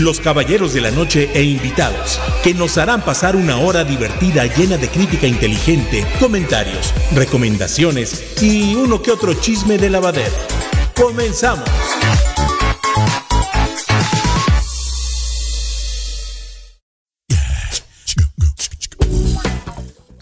los caballeros de la noche e invitados, que nos harán pasar una hora divertida llena de crítica inteligente, comentarios, recomendaciones y uno que otro chisme de lavadero. ¡Comenzamos!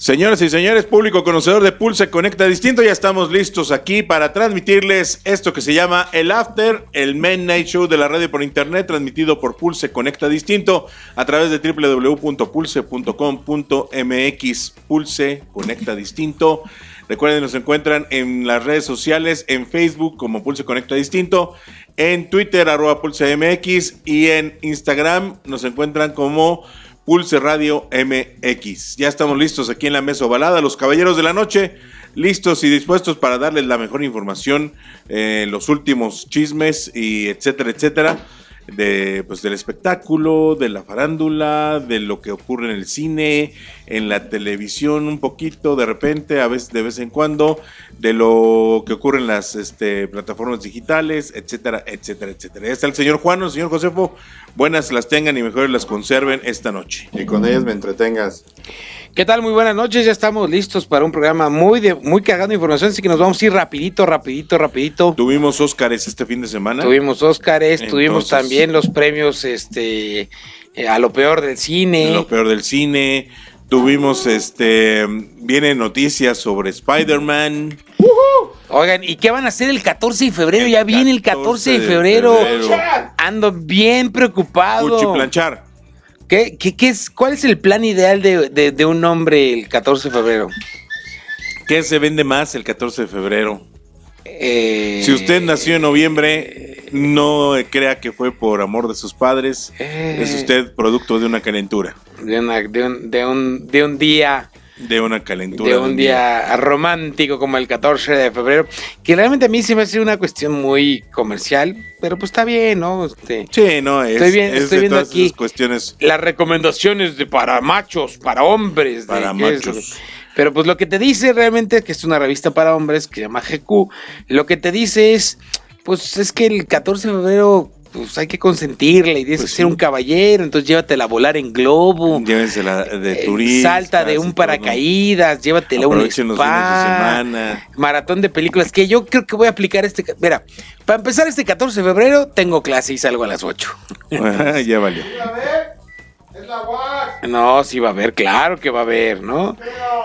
Señoras y señores, público conocedor de Pulse Conecta Distinto, ya estamos listos aquí para transmitirles esto que se llama el After, el Main Night Show de la radio por internet, transmitido por Pulse Conecta Distinto a través de www.pulse.com.mx. Pulse Conecta Distinto. Recuerden, nos encuentran en las redes sociales, en Facebook como Pulse Conecta Distinto, en Twitter arroba Pulse MX y en Instagram nos encuentran como Pulse Radio MX. Ya estamos listos aquí en la mesa ovalada, los caballeros de la noche, listos y dispuestos para darles la mejor información, eh, los últimos chismes y etcétera, etcétera, de, pues, del espectáculo, de la farándula, de lo que ocurre en el cine, en la televisión un poquito, de repente, a veces de vez en cuando, de lo que ocurre en las este, plataformas digitales, etcétera, etcétera, etcétera. Ya está el señor Juan, el señor Josefo, buenas las tengan y mejores las conserven esta noche. Y con ellas me entretengas. ¿Qué tal? Muy buenas noches, ya estamos listos para un programa muy de, muy cargado de información, así que nos vamos a ir rapidito, rapidito, rapidito. Tuvimos Óscares este fin de semana. Tuvimos Óscares, tuvimos Entonces- también los premios este eh, a lo peor del cine. Lo peor del cine. Tuvimos, este, vienen noticias sobre Spider-Man. Oigan, ¿y qué van a hacer el 14 de febrero? El ya viene el 14 de 14 de febrero. febrero. Ando bien preocupado. Cuchiplanchar. ¿Qué, qué, qué es, ¿Cuál es el plan ideal de, de- de un hombre el 14 de febrero? ¿Qué se vende más el 14 de febrero? Eh, Si usted nació en noviembre, no crea que fue por amor de sus padres. Eh. Es usted producto de una calentura. De, una- de un, de, un, de un día De una calentura. de un día romántico como el 14 de febrero, que realmente a mí se me hace una cuestión muy comercial, pero pues está bien, ¿no? Este, Sí, no, es, Estoy bien- es estoy de viendo todas aquí. cuestiones las recomendaciones de para machos, para hombres, de para es machos. pero pues lo que te dice realmente que es una revista para hombres que se llama GQ, lo que te dice es, pues es que el 14 de febrero pues hay que consentirla y tienes Pues que ser sí. un caballero, entonces llévatela a volar en globo. Llévensela de eh, turistas. salta de un todo. paracaídas, llévatela a un fines de spa, semana. maratón de películas, que yo creo que voy a aplicar este... Mira, para empezar este 14 de febrero tengo clase y salgo a las 8. ya valió. No, sí va a haber, claro que va a haber, ¿no?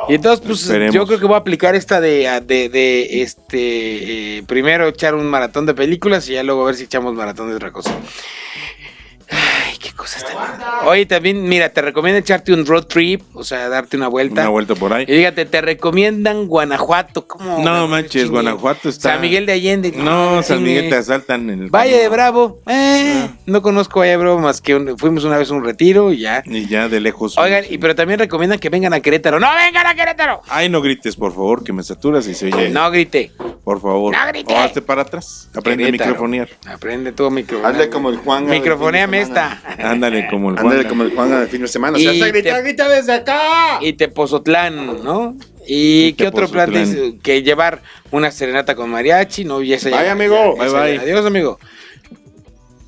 Y entonces, pues Esperemos. yo creo que voy a aplicar esta de, de, de, este, eh, primero echar un maratón de películas y ya luego a ver si echamos maratón de otra cosa. Qué cosas tan... Oye, también, mira, te recomiendo echarte un road trip, o sea, darte una vuelta. Una vuelta por ahí. Y fíjate, te recomiendan Guanajuato, ¿cómo? No manches, Guanajuato está. San Miguel de Allende. No, San. Miguel te asaltan en el. Valle de. Bravo, eh, no conozco Valle de Bravo más que un- fuimos una vez a un retiro y ya. Y ya de lejos. Oigan, y pero también recomiendan que vengan a Querétaro. ¡No vengan a Querétaro! Ay, no grites, por favor, que me saturas y se oye. No grite. Por favor. No grite. O hazte para atrás. Aprende a microfonear. Aprende tú a microfonear. Hazle como el Juan. Microfoneame esta. Ándale como el Ándale Juan. como el Juan de fin de semana. Y O sea, hasta grita, te- grita desde acá. Y Tepozotlán, ¿no? ¿Y Y qué otro plan dice? Que llevar una serenata con mariachi, ¿no? Y esa ya- Bye, amigo. ya- Bye, esa bye. ya- Adiós, amigo.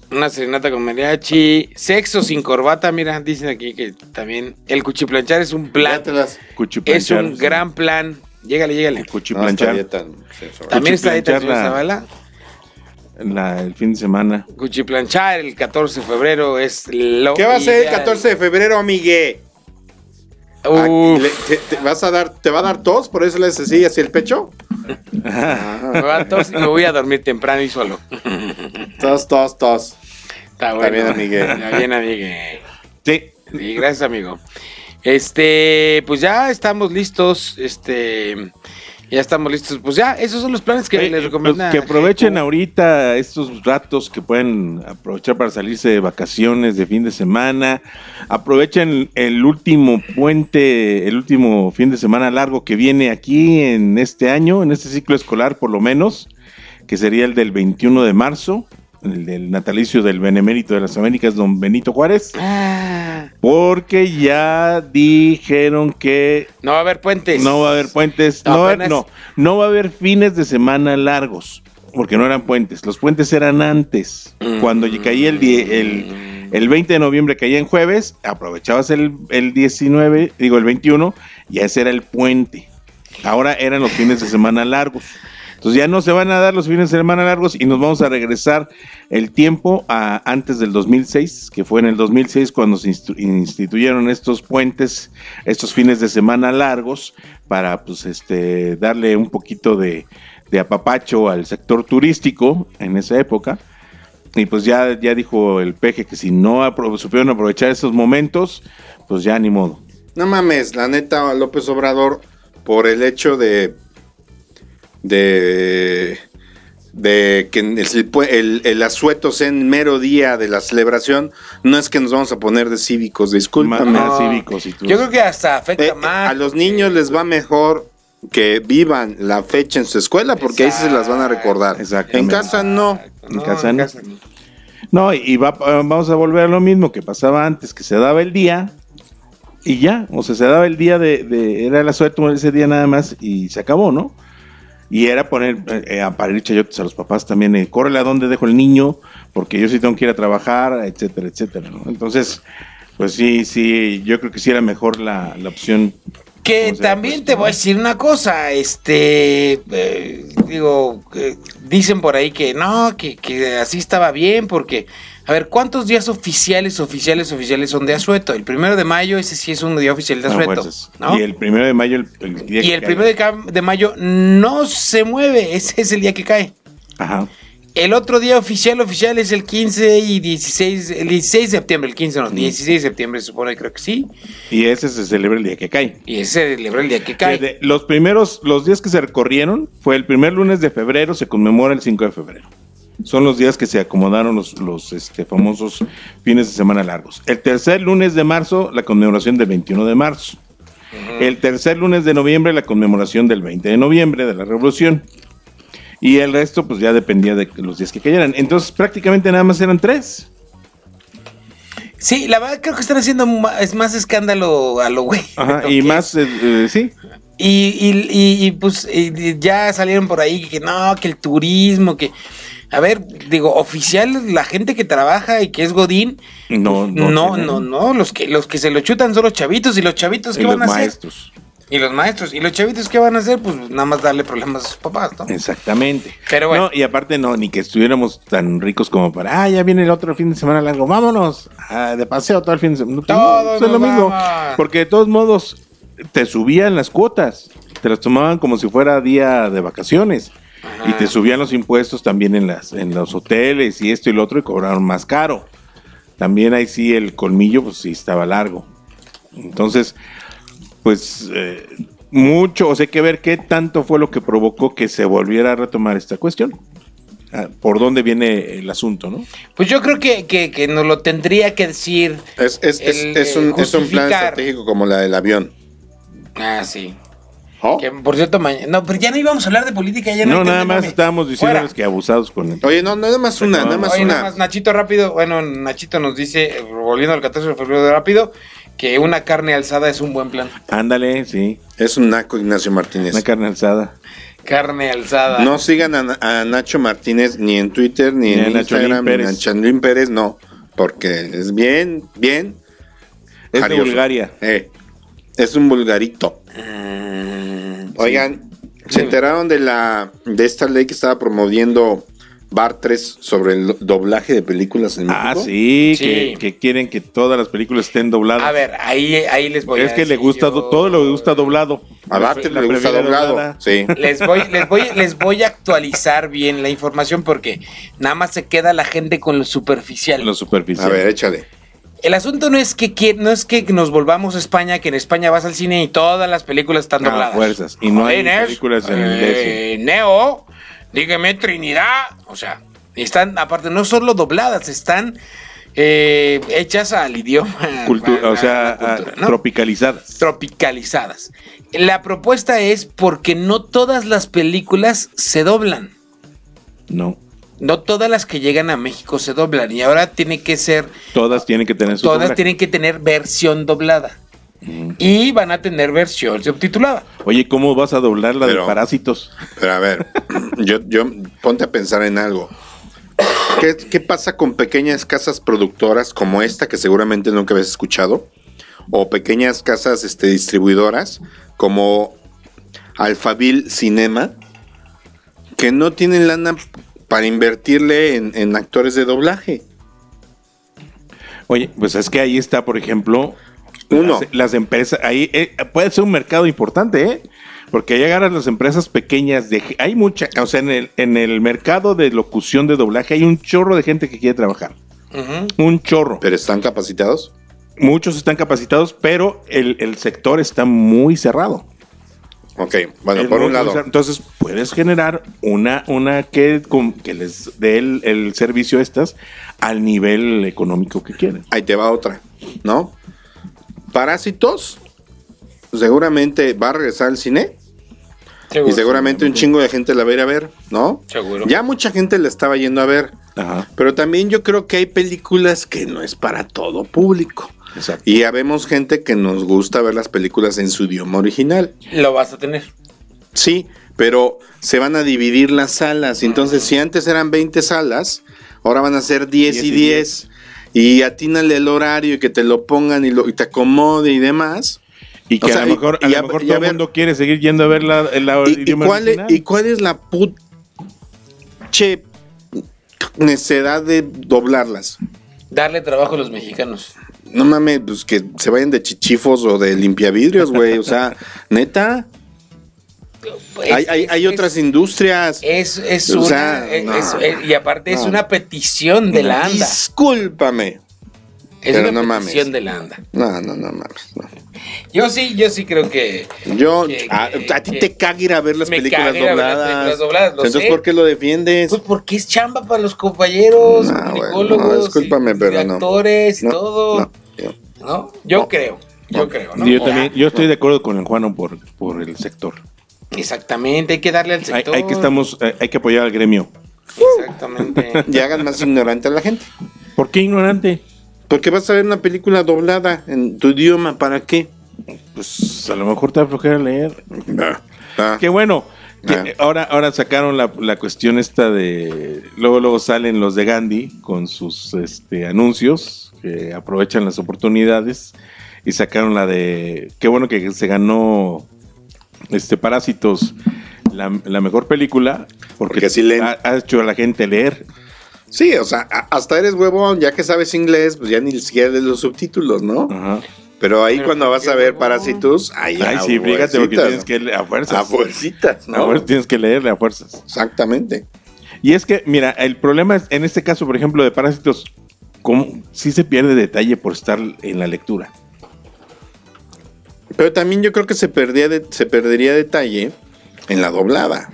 Una serenata con mariachi. Sexo sin corbata, mira, dicen aquí que también el cuchiplanchar es un plan. Es un gran plan. Llégale, llégale. No, está sí, También está ahí Zavala. la- el fin de semana. Cuchiplanchar el 14 de febrero es lo ¿Qué va a ser el ideal. 14 de febrero, amigue? Ah, le- te, te vas a dar, ¿Te va a dar tos? ¿Por eso le haces así hacia el pecho? me va a tos y me voy a dormir temprano y solo. Tos, tos, tos. Está bueno. bien, amigue. Está bien, amigue. Sí. Y gracias, amigo. Este, pues ya estamos listos. Este, Ya estamos listos. Pues ya, esos son los planes que les eh, recomiendo. pues, que aprovechen ahorita estos ratos que pueden aprovechar para salirse de vacaciones de fin de semana. Aprovechen el último puente, el último fin de semana largo que viene aquí en este año, en este ciclo escolar por lo menos, que sería el del 21 de marzo, el del natalicio del Benemérito de las Américas, don Benito Juárez, Ah, porque ya dijeron que no va a haber puentes. no va a haber puentes, No, no, va a haber- apenas- no, no va a haber fines de semana largos, porque no eran puentes. Los puentes eran antes. Cuando ya caía el, die- el, el 20 de noviembre, caía en jueves, aprovechabas el, el 19, digo el 21, y ese era el puente. Ahora eran los fines de semana largos. Entonces ya no se van a dar los fines de semana largos y nos vamos a regresar el tiempo a antes del 2006, que fue en el 2006 cuando se instituyeron estos puentes, estos fines de semana largos, para pues este darle un poquito de, apapacho al sector turístico en esa época. Y pues ya, ya dijo el peje que si no supieron aprovechar esos momentos, pues ya ni modo. No mames, la neta, López Obrador, por el hecho de. De. de que el, el, el asueto sea en mero día de la celebración, no es que nos vamos a poner de cívicos, discúlpame. No. cívicos y tú. Yo creo que hasta afecta Eh, más. a los niños les va mejor que vivan la fecha en su escuela porque ahí se las van a recordar. En casa no. En casa no. No, y va, vamos a volver a lo mismo que pasaba antes, que se daba el día y ya, o sea, se daba el día de, de- era el asueto ese día nada más y se acabó, ¿no? Y era poner eh, eh, a parir chayotes a los papás también, eh, córrele a dónde dejo el niño, porque yo sí tengo que ir a trabajar, etcétera, etcétera, ¿no? Entonces, pues sí, sí, yo creo que sí era mejor la, la opción. Que también Pues, te voy a decir una cosa, este, eh, digo, dicen por ahí que no, que, que así estaba bien, porque, a ver, ¿cuántos días oficiales, oficiales, oficiales son de asueto? El primero de mayo, ese sí es un día oficial de a asueto. Y el primero de mayo, el, el día Y que el cae. primero de, mayo no se mueve, ese es el día que cae. Ajá. El otro día oficial, oficial es el 15 y 16, el 16 de septiembre, el 15 no, 16 de septiembre se supone, creo que sí. Y ese se celebra el día que cae. Y ese se celebra el día que cae. Los primeros, los días que se recorrieron fue el primer lunes de febrero, se conmemora el 5 de febrero. Son los días que se acomodaron los, los este, famosos fines de semana largos. El tercer lunes de marzo, la conmemoración del 21 de marzo. El tercer lunes de noviembre, la conmemoración del 20 de noviembre de la Revolución. Y el resto, pues ya dependía de los días que cayeran. Entonces, prácticamente nada más eran tres. Sí, la verdad creo que están haciendo es más escándalo a lo güey. Ajá, y más, eh, eh, sí. Y, y, y- y, pues ya salieron por ahí que no, que el turismo, que... A ver, digo, oficial, la gente que trabaja y que es Godín, No, pues, no no, no, no, los que, los que se lo chutan son los chavitos y los chavitos, Y ¿qué los van a hacer? Y los maestros, y los chavitos, ¿qué van a hacer? Pues nada más darle problemas a sus papás, ¿no? Exactamente. Pero bueno. No, y aparte no, ni que estuviéramos tan ricos como para, ah, ya viene el otro fin de semana largo, vámonos, ah, de paseo todo el fin de semana. No, pues, es lo mismo. Porque de todos modos, te subían las cuotas, te las tomaban como si fuera día de vacaciones. Y te subían los impuestos también en, las, en los hoteles y esto y lo otro y cobraron más caro. También ahí sí el colmillo, pues sí estaba largo. Entonces, pues eh, mucho, o sea, hay que ver qué tanto fue lo que provocó que se volviera a retomar esta cuestión. Ah, ¿Por dónde viene el asunto, no? Pues yo creo que, que, que nos lo tendría que decir. Es, es, el, es eh, un, es un plan estratégico como la del avión. Ah, sí. ¿Oh? Que, por cierto, mañana. No, pero ya no íbamos a hablar de política. Ya no, No, nada más estábamos diciéndoles Fuera. que abusados con el... Oye, no, nada más una, nada más Oye, una. nada más, Nachito rápido. Bueno, Nachito nos dice, volviendo al 14 de febrero de rápido, que una carne alzada es un buen plan. Ándale, sí, Es un naco Ignacio Martínez. una carne alzada. Carne alzada. No sigan a, a Nacho Martínez ni en Twitter, ni, en Instagram, ni a Pérez. Chandlín Pérez, no. Porque es bien, bien. Es de. Bulgaria. Eh, es un vulgarito. Mm, Oigan, ¿se enteraron de la de esta ley que estaba promoviendo Bar 3 sobre el doblaje de películas en Ah, México? sí, Sí. Que, que quieren que todas las películas estén dobladas. A ver, ahí, ahí les voy a es que le gusta, yo- todo le gusta doblado. A Barter La le gusta doblado. doblada. Sí. Les voy, les voy, les voy a actualizar bien la información porque nada más se queda la gente con lo superficial. Lo superficial. A ver, échale. El asunto no es que no es que nos volvamos a España, que en España vas al cine y todas las películas están Ah, dobladas. fuerzas. Y no hay películas en eh, Neo, dígame Trinidad. O sea, están, aparte, no solo dobladas, están eh, hechas al idioma. Cultu- a- a o sea, cultura, ¿no? tropicalizadas. tropicalizadas. La propuesta es porque no todas las películas se doblan. No. No todas las que llegan a México se doblan. Y ahora tiene que ser. Todas tienen que tener su Todas doblaje. tienen que tener versión doblada. Y van a tener versión subtitulada. Oye, ¿cómo vas a doblar la Pero- de parásitos? Pero a ver, yo, yo ponte a pensar en algo. ¿Qué, qué pasa con pequeñas casas productoras como esta que seguramente nunca habías escuchado? O pequeñas casas este, distribuidoras como Alphaville Cinema que no tienen lana para invertirle en, en actores de doblaje. Oye, pues es que ahí está, por ejemplo, Uno. Las, las empresas, ahí eh, puede ser un mercado importante, ¿eh? Porque ahí agarras las empresas pequeñas, de, hay mucha, o sea, en el, en el mercado de locución de doblaje hay un chorro de gente que quiere trabajar. Un chorro. Pero están capacitados. Muchos están capacitados, pero el, el sector está muy cerrado. Ok, bueno, El por un lado. Entonces, puedes generar una, una que, con- que les dé el, el servicio a estas al nivel económico que quieren. Ahí te va otra, ¿no? Parásitos, seguramente va a regresar al cine y seguramente un chingo de gente la va a ir a ver, ¿no? Seguro. Ya mucha gente la estaba yendo a ver, Ajá. pero también yo creo que hay películas que no es para todo público. Exacto. Y habemos gente que nos gusta ver las películas en su idioma original. Lo vas a tener. Sí, pero se van a dividir las salas. Entonces, si antes eran 20 salas, ahora van a ser 10 y 10 y 10. Y atínale el horario y que te lo pongan y, lo, y te acomode y demás. Y que O sea, a lo mejor, y- a y lo a- mejor y todo el mundo quiere seguir yendo a ver la, la ¿Y, y idioma cuál es, original. ¿Y cuál es la puche necesidad de doblarlas? Darle trabajo a los mexicanos. No mames, pues que se vayan de chichifos o de limpiavidrios, güey. O sea, neta. Hay, hay, hay Es- otras industrias. Es, es O una. sea, es- no. es- es- y aparte es una petición de la ANDA. Discúlpame. Es pero una no petición mames. de la ANDA. No, no, no mames. no. Yo sí, yo sí creo que. Yo, Que- a, que- a ti te caga ir a ver las películas ver las dobladas. películas dobladas, lo Entonces, sé. ¿por qué lo defiendes? Pues porque es chamba para los compañeros, No, güey, comunicólogos, no, discúlpame, y- pero y no. actores y todo. No, yo- creo, yo creo, ¿no? Yo también, yo estoy de acuerdo con el Juano por, por el sector. Exactamente, hay que darle al sector. hay que estamos, eh, hay que apoyar al gremio. Exactamente. Y hagan más ignorante a la gente. ¿Por qué ignorante? Porque vas a ver una película doblada en tu idioma, ¿para qué? Pues a lo mejor te va a flojera leer. Ah, Qué bueno. que Ah. ahora, ahora sacaron la, la cuestión esta de. Luego, luego salen los de Gandhi con sus este, anuncios que aprovechan las oportunidades y sacaron la de. Qué bueno que se ganó este Parásitos la, la mejor película porque, Porque así leen. ha, ha hecho a la gente leer. Sí, o sea, a- hasta eres huevón, ya que sabes inglés, pues ya ni siquiera lees los subtítulos, ¿no? Ajá. Pero ahí Pero cuando ¿por vas a ver? Parásitos, ahí Ay, a sí, fíjate porque tienes que leer a fuerzas. A fuercitas, A ¿no? fuerzas tienes que leerle a fuerzas. Exactamente. Y es que, mira, el problema es, en este caso, por ejemplo, de Parásitos, ¿cómo, sí se pierde detalle por estar en la lectura. Pero también yo creo que se, perdía de- se perdería detalle en la doblada.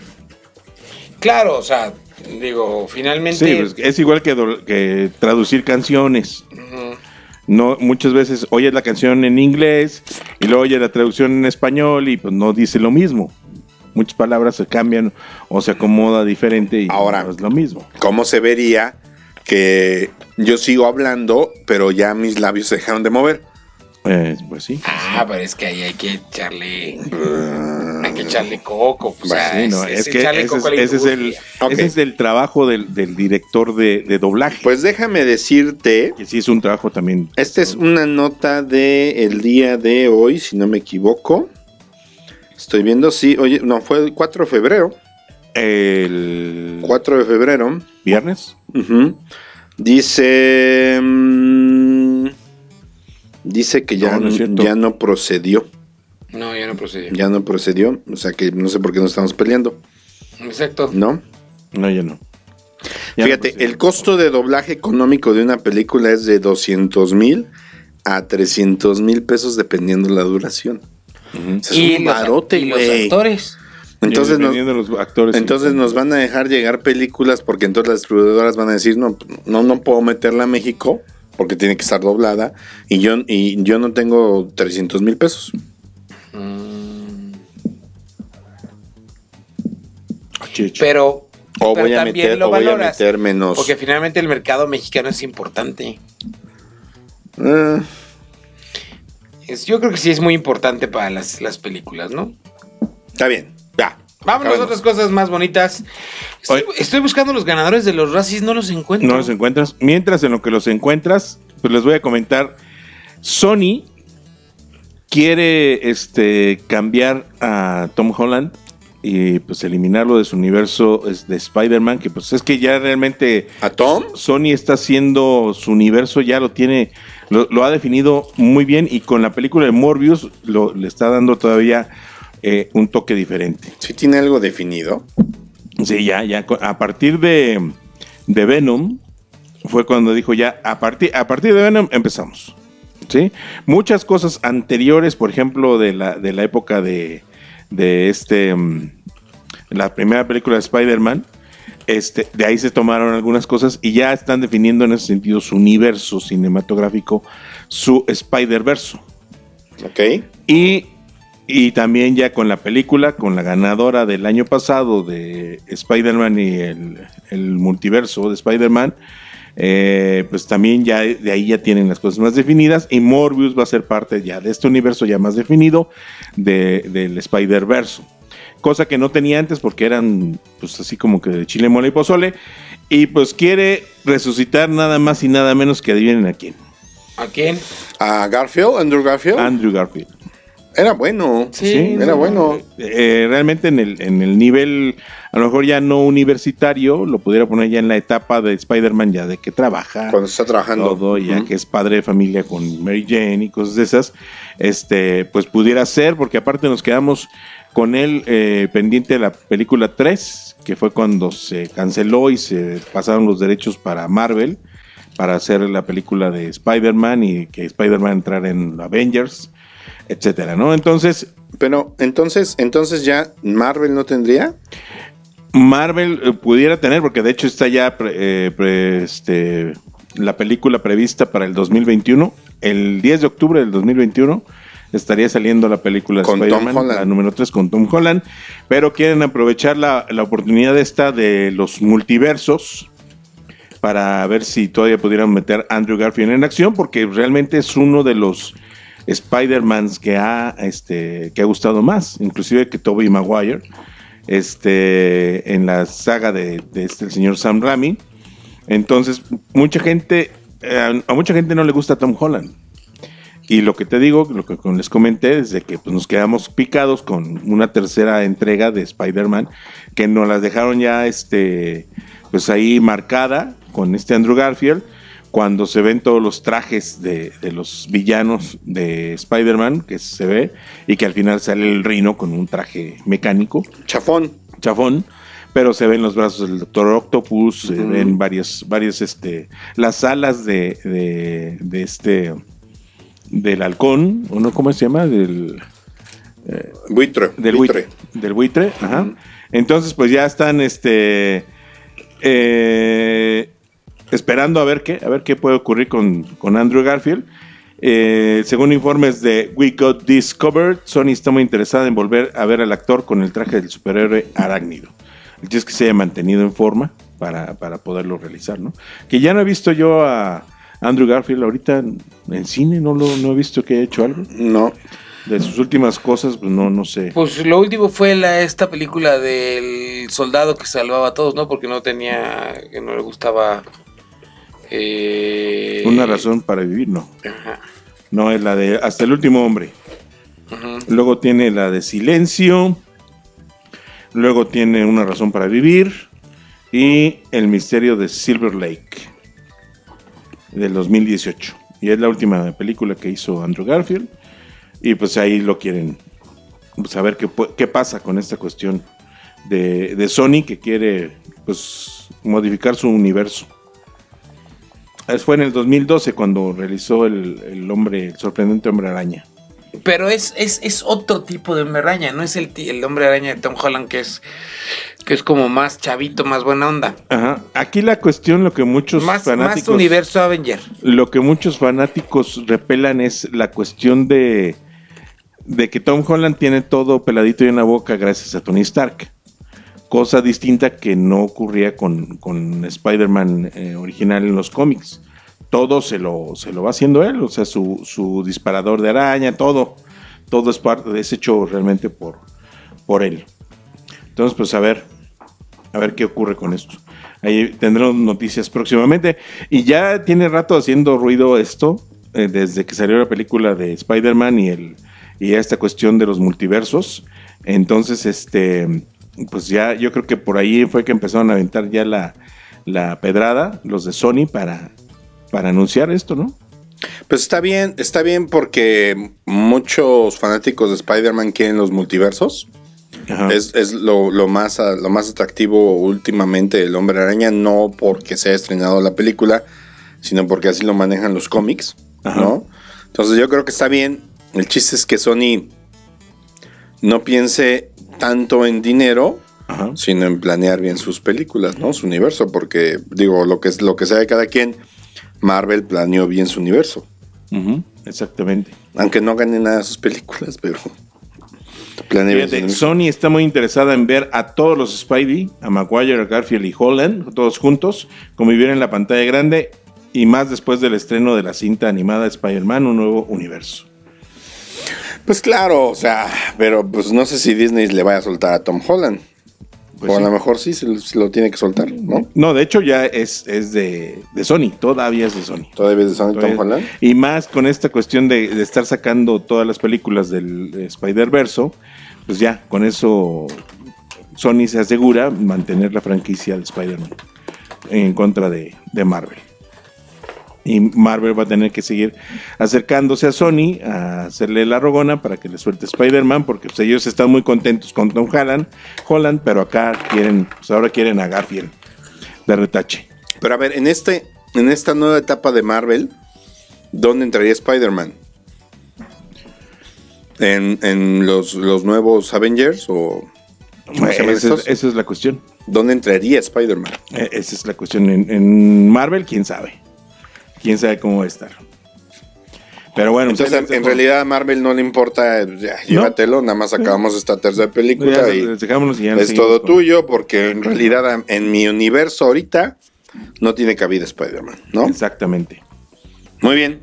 Claro, o sea, digo, finalmente. Sí, pues, es igual que, do- que traducir canciones. No, muchas veces oyes la canción en inglés y luego oyes la traducción en español y pues no dice lo mismo. Muchas palabras se cambian o se acomoda diferente y Ahora. no es lo mismo. ¿Cómo se vería que yo sigo hablando, pero ya mis labios se dejaron de mover? Eh, pues sí. Ah, pero es que ahí hay que echarle. Hay que echarle coco. O sea, Sí, no, es, es, que echarle ese es, coco la ese es el, ese es el trabajo del, del director de, de doblaje. Pues déjame decirte, que sí es un trabajo también. esta es una nota de el día de hoy, si no me equivoco. Estoy viendo, sí, oye, no, fue el 4 de febrero. El 4 de febrero. viernes. Ujú. Dice. mm, dice que ya No, ya no procedió. No, ya no procedió. Ya no procedió. O sea que no sé por qué nos estamos peleando. Exacto. ¿No? No, ya no. Ya Fíjate, el costo de doblaje económico de una película es de 200 mil a 300 mil pesos dependiendo la duración. O sea, es un los- barote, y los actores. Entonces, nos, dependiendo de los actores. entonces nos van a dejar llegar películas porque entonces las distribuidoras van a decir, no, no, no puedo meterla a México porque tiene que estar doblada y yo, y yo no tengo 300 mil pesos. Chicho. Pero, O pero voy a meter, lo o voy a meter menos. Porque finalmente el mercado mexicano es importante. Eh, Es- yo creo que sí es muy importante para las, las películas, ¿no? está bien, Vámonos a otras cosas más bonitas. Estoy, estoy buscando los ganadores de los Razzies, no los encuentro. No los encuentras. Mientras en lo que los encuentras, pues les voy a comentar. Sony quiere este cambiar a Tom Holland y pues eliminarlo de su universo de Spider-Man, que pues es que ya realmente ¿A Tom? Sony está haciendo su universo, ya lo tiene, lo, lo ha definido muy bien y con la película de Morbius lo, le está dando todavía eh, un toque diferente. ¿Sí tiene algo definido? Sí, ya, ya. A partir de, de Venom, fue cuando dijo ya, a partir, a partir de Venom empezamos. ¿Sí? Muchas cosas anteriores, por ejemplo, de la, de la época de, de este, mm, la primera película de Spider-Man, este, de ahí se tomaron algunas cosas y ya están definiendo en ese sentido su universo cinematográfico, su Spider-Verso. Ok. Y, y también ya con la película, con la ganadora del año pasado de Spider-Man y el, el multiverso de Spider-Man, eh, pues también ya de ahí ya tienen las cosas más definidas y Morbius va a ser parte ya de este universo ya más definido de- del Spider-Verso. Cosa que no tenía antes porque eran pues así como que de chile, mole y pozole. Y pues quiere resucitar nada más y nada menos que adivinen a quién. ¿A quién? ¿A Garfield? ¿Andrew Garfield? Andrew Garfield. Era bueno. Sí, era bueno. Eh, realmente en el, en el nivel, a lo mejor ya no universitario, lo pudiera poner ya en la etapa de Spider-Man, ya de que trabaja Cuando está trabajando. todo, ya que es padre de familia con Mary Jane y cosas de esas, este, pues pudiera ser, porque aparte nos quedamos con él eh, pendiente de la película 3, que fue cuando se canceló y se pasaron los derechos para Marvel, para hacer la película de Spider-Man y que Spider-Man entrara en Avengers, etcétera, ¿no? Entonces, Pero entonces, entonces ya Marvel no tendría. Marvel eh, pudiera tener, porque de hecho está ya pre- eh, pre- este, la película prevista para el 2021. El 10 de octubre del 2021 estaría saliendo la película de Con Tom Spider-Man, Holland. la número 3 con Tom Holland, pero quieren aprovechar la, la oportunidad esta de los multiversos para ver si todavía pudieran meter a Andrew Garfield en acción, porque realmente es uno de los Spider-Mans que ha, este, que ha gustado más, inclusive que Tobey Maguire, este, en la saga de, este el señor Sam Raimi. Entonces, mucha gente, eh, a mucha gente no le gusta Tom Holland. Y lo que te digo, lo que les comenté, es que pues, nos quedamos picados con una tercera entrega de Spider-Man, que nos las dejaron ya este, pues ahí marcada con este Andrew Garfield, cuando se ven todos los trajes de, de los villanos de Spider-Man, que se ve, y que al final sale el Rino con un traje mecánico Chafón. chafón, pero se ven los brazos del Doctor Octopus, se ven varias, varias, este, las alas de, de, de este, del halcón, ¿o no? ¿Cómo se llama? Del, Buitre. del buitre. Del buitre, ajá. Entonces, pues ya están, este, eh, esperando a ver qué, a ver qué puede ocurrir con, con Andrew Garfield. Eh, según informes de We Got Discovered, Sony está muy interesada en volver a ver al actor con el traje del superhéroe arácnido. El chiste es que se haya mantenido en forma para, para poderlo realizar, ¿no? Que ya no he visto yo a Andrew Garfield ahorita en, cine, no lo no he visto que haya hecho algo. No. De sus últimas cosas, pues no, no sé. Pues lo último fue la, esta película del soldado que salvaba a todos, ¿no? Porque no tenía, que no le gustaba... eh, Una razón para vivir, no. Ajá. No, es la de Hasta el último hombre. Luego tiene la de Silencio. Luego tiene Una razón para vivir. Y El misterio de Silver Lake. Del 2018. Y es la última película que hizo Andrew Garfield. Y pues ahí lo quieren saber qué, qué pasa con esta cuestión de, de Sony que quiere pues modificar su universo. Fue en el 2012 cuando realizó el, el hombre, el sorprendente hombre araña. Pero es, es, es otro tipo de hombre araña, no es el, el hombre araña de Tom Holland que es, que es como más chavito, más buena onda. Ajá. Aquí la cuestión, lo que muchos Más, más fanáticos, universo Avenger. lo que muchos fanáticos repelan es la cuestión de, de que Tom Holland tiene todo peladito y en la boca gracias a Tony Stark. Cosa distinta que no ocurría con, con Spider-Man eh, original en los cómics. Todo se lo, se lo va haciendo él, o sea, su, su disparador de araña, todo. Todo es parte, es hecho realmente por, por él. Entonces, pues a ver, a ver qué ocurre con esto. Ahí tendremos noticias próximamente. Y ya tiene rato haciendo ruido esto, eh, desde que salió la película de Spider-Man y, y esta cuestión de los multiversos. Entonces, este, pues ya yo creo que por ahí fue que empezaron a aventar ya la, la pedrada, los de Sony, para, para anunciar esto, ¿no? Pues está bien, está bien porque muchos fanáticos de Spider-Man quieren los multiversos. Ajá. Es, es lo, lo más, lo más atractivo últimamente del Hombre Araña, no porque se haya estrenado la película, sino porque así lo manejan los cómics, Ajá. ¿no? Entonces yo creo que está bien. El chiste es que Sony no piense tanto en dinero, Ajá. sino en planear bien sus películas, ¿no? Su universo, porque digo, lo que es lo que sea de cada quien, Marvel planeó bien su universo. Exactamente. Aunque no gane nada de sus películas, pero planea bien su Fíjate. Sony está muy interesada en ver a todos los Spidey, a Maguire, a Garfield y Holland, todos juntos, convivir en la pantalla grande y más después del estreno de la cinta animada Spider-Man, un nuevo universo. Pues claro, o sea, pero pues no sé si Disney le vaya a soltar a Tom Holland. Pues o a sí. lo mejor sí se lo, se lo tiene que soltar, ¿no? No, de hecho ya es, es de, de Sony, todavía es de Sony. Todavía es de Sony Tom Holland. Y más con esta cuestión de, de estar sacando todas las películas del Spider-Verso, pues ya, con eso Sony se asegura mantener la franquicia de Spider-Man en contra de, de Marvel. Y Marvel va a tener que seguir acercándose a Sony a hacerle la rogona para que le suelte Spider-Man, porque pues, ellos están muy contentos con Tom Holland, Holland, pero acá quieren, pues ahora quieren a Garfield de retache. Pero a ver, en este, en esta nueva etapa de Marvel, ¿dónde entraría Spider-Man? ¿En, en los, los nuevos Avengers o ¿cómo se llaman Esa es, esa es la cuestión. ¿Dónde entraría Spider-Man? Eh, Esa es la cuestión. En, en Marvel, quién sabe. Quién sabe cómo va a estar. Pero bueno, Entonces, pues, en, dejo- realidad a Marvel no le importa, ya, llévatelo, nada más acabamos esta tercera ya, película y y ya es todo con- tuyo, porque en realidad en mi universo ahorita no tiene cabida Spider-Man, ¿no? Exactamente. Muy bien.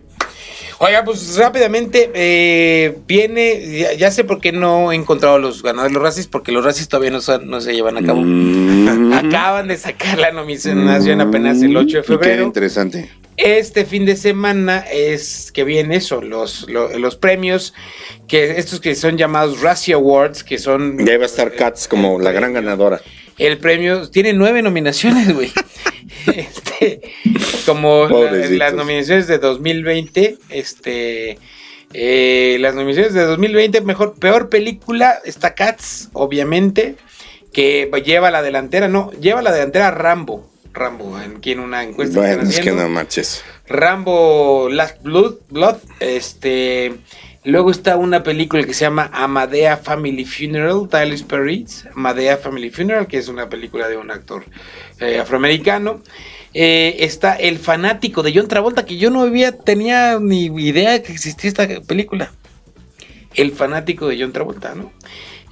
Oiga, pues rápidamente eh, viene, ya, ya sé por qué no he encontrado los ganadores de los Razzies, porque los Razzies todavía no, son- no se llevan a cabo. Mm. Acaban de sacar la nominación apenas el 8 de Qué febrero. interesante. Este fin de semana es que viene son los, lo- los premios, que estos que son llamados Razzie Awards, que son Ya iba a estar Katz como la gran ganadora. el premio, tiene nueve nominaciones, güey. Este, como la- las nominaciones de 2020, este, eh, las nominaciones de 2020, mejor, peor película, está Cats, obviamente, que lleva la delantera, no, lleva la delantera Rambo. Rambo, aquí en una encuesta Bueno, es que no. Rambo Last Blood, Blood, este luego está una película que se llama Amadea Family Funeral, Tyler Perry, Amadea Family Funeral, que es una película de un actor eh, afroamericano. Eh, está El fanático de John Travolta, que yo no había tenía ni idea que existía esta película. El fanático de John Travolta, ¿no?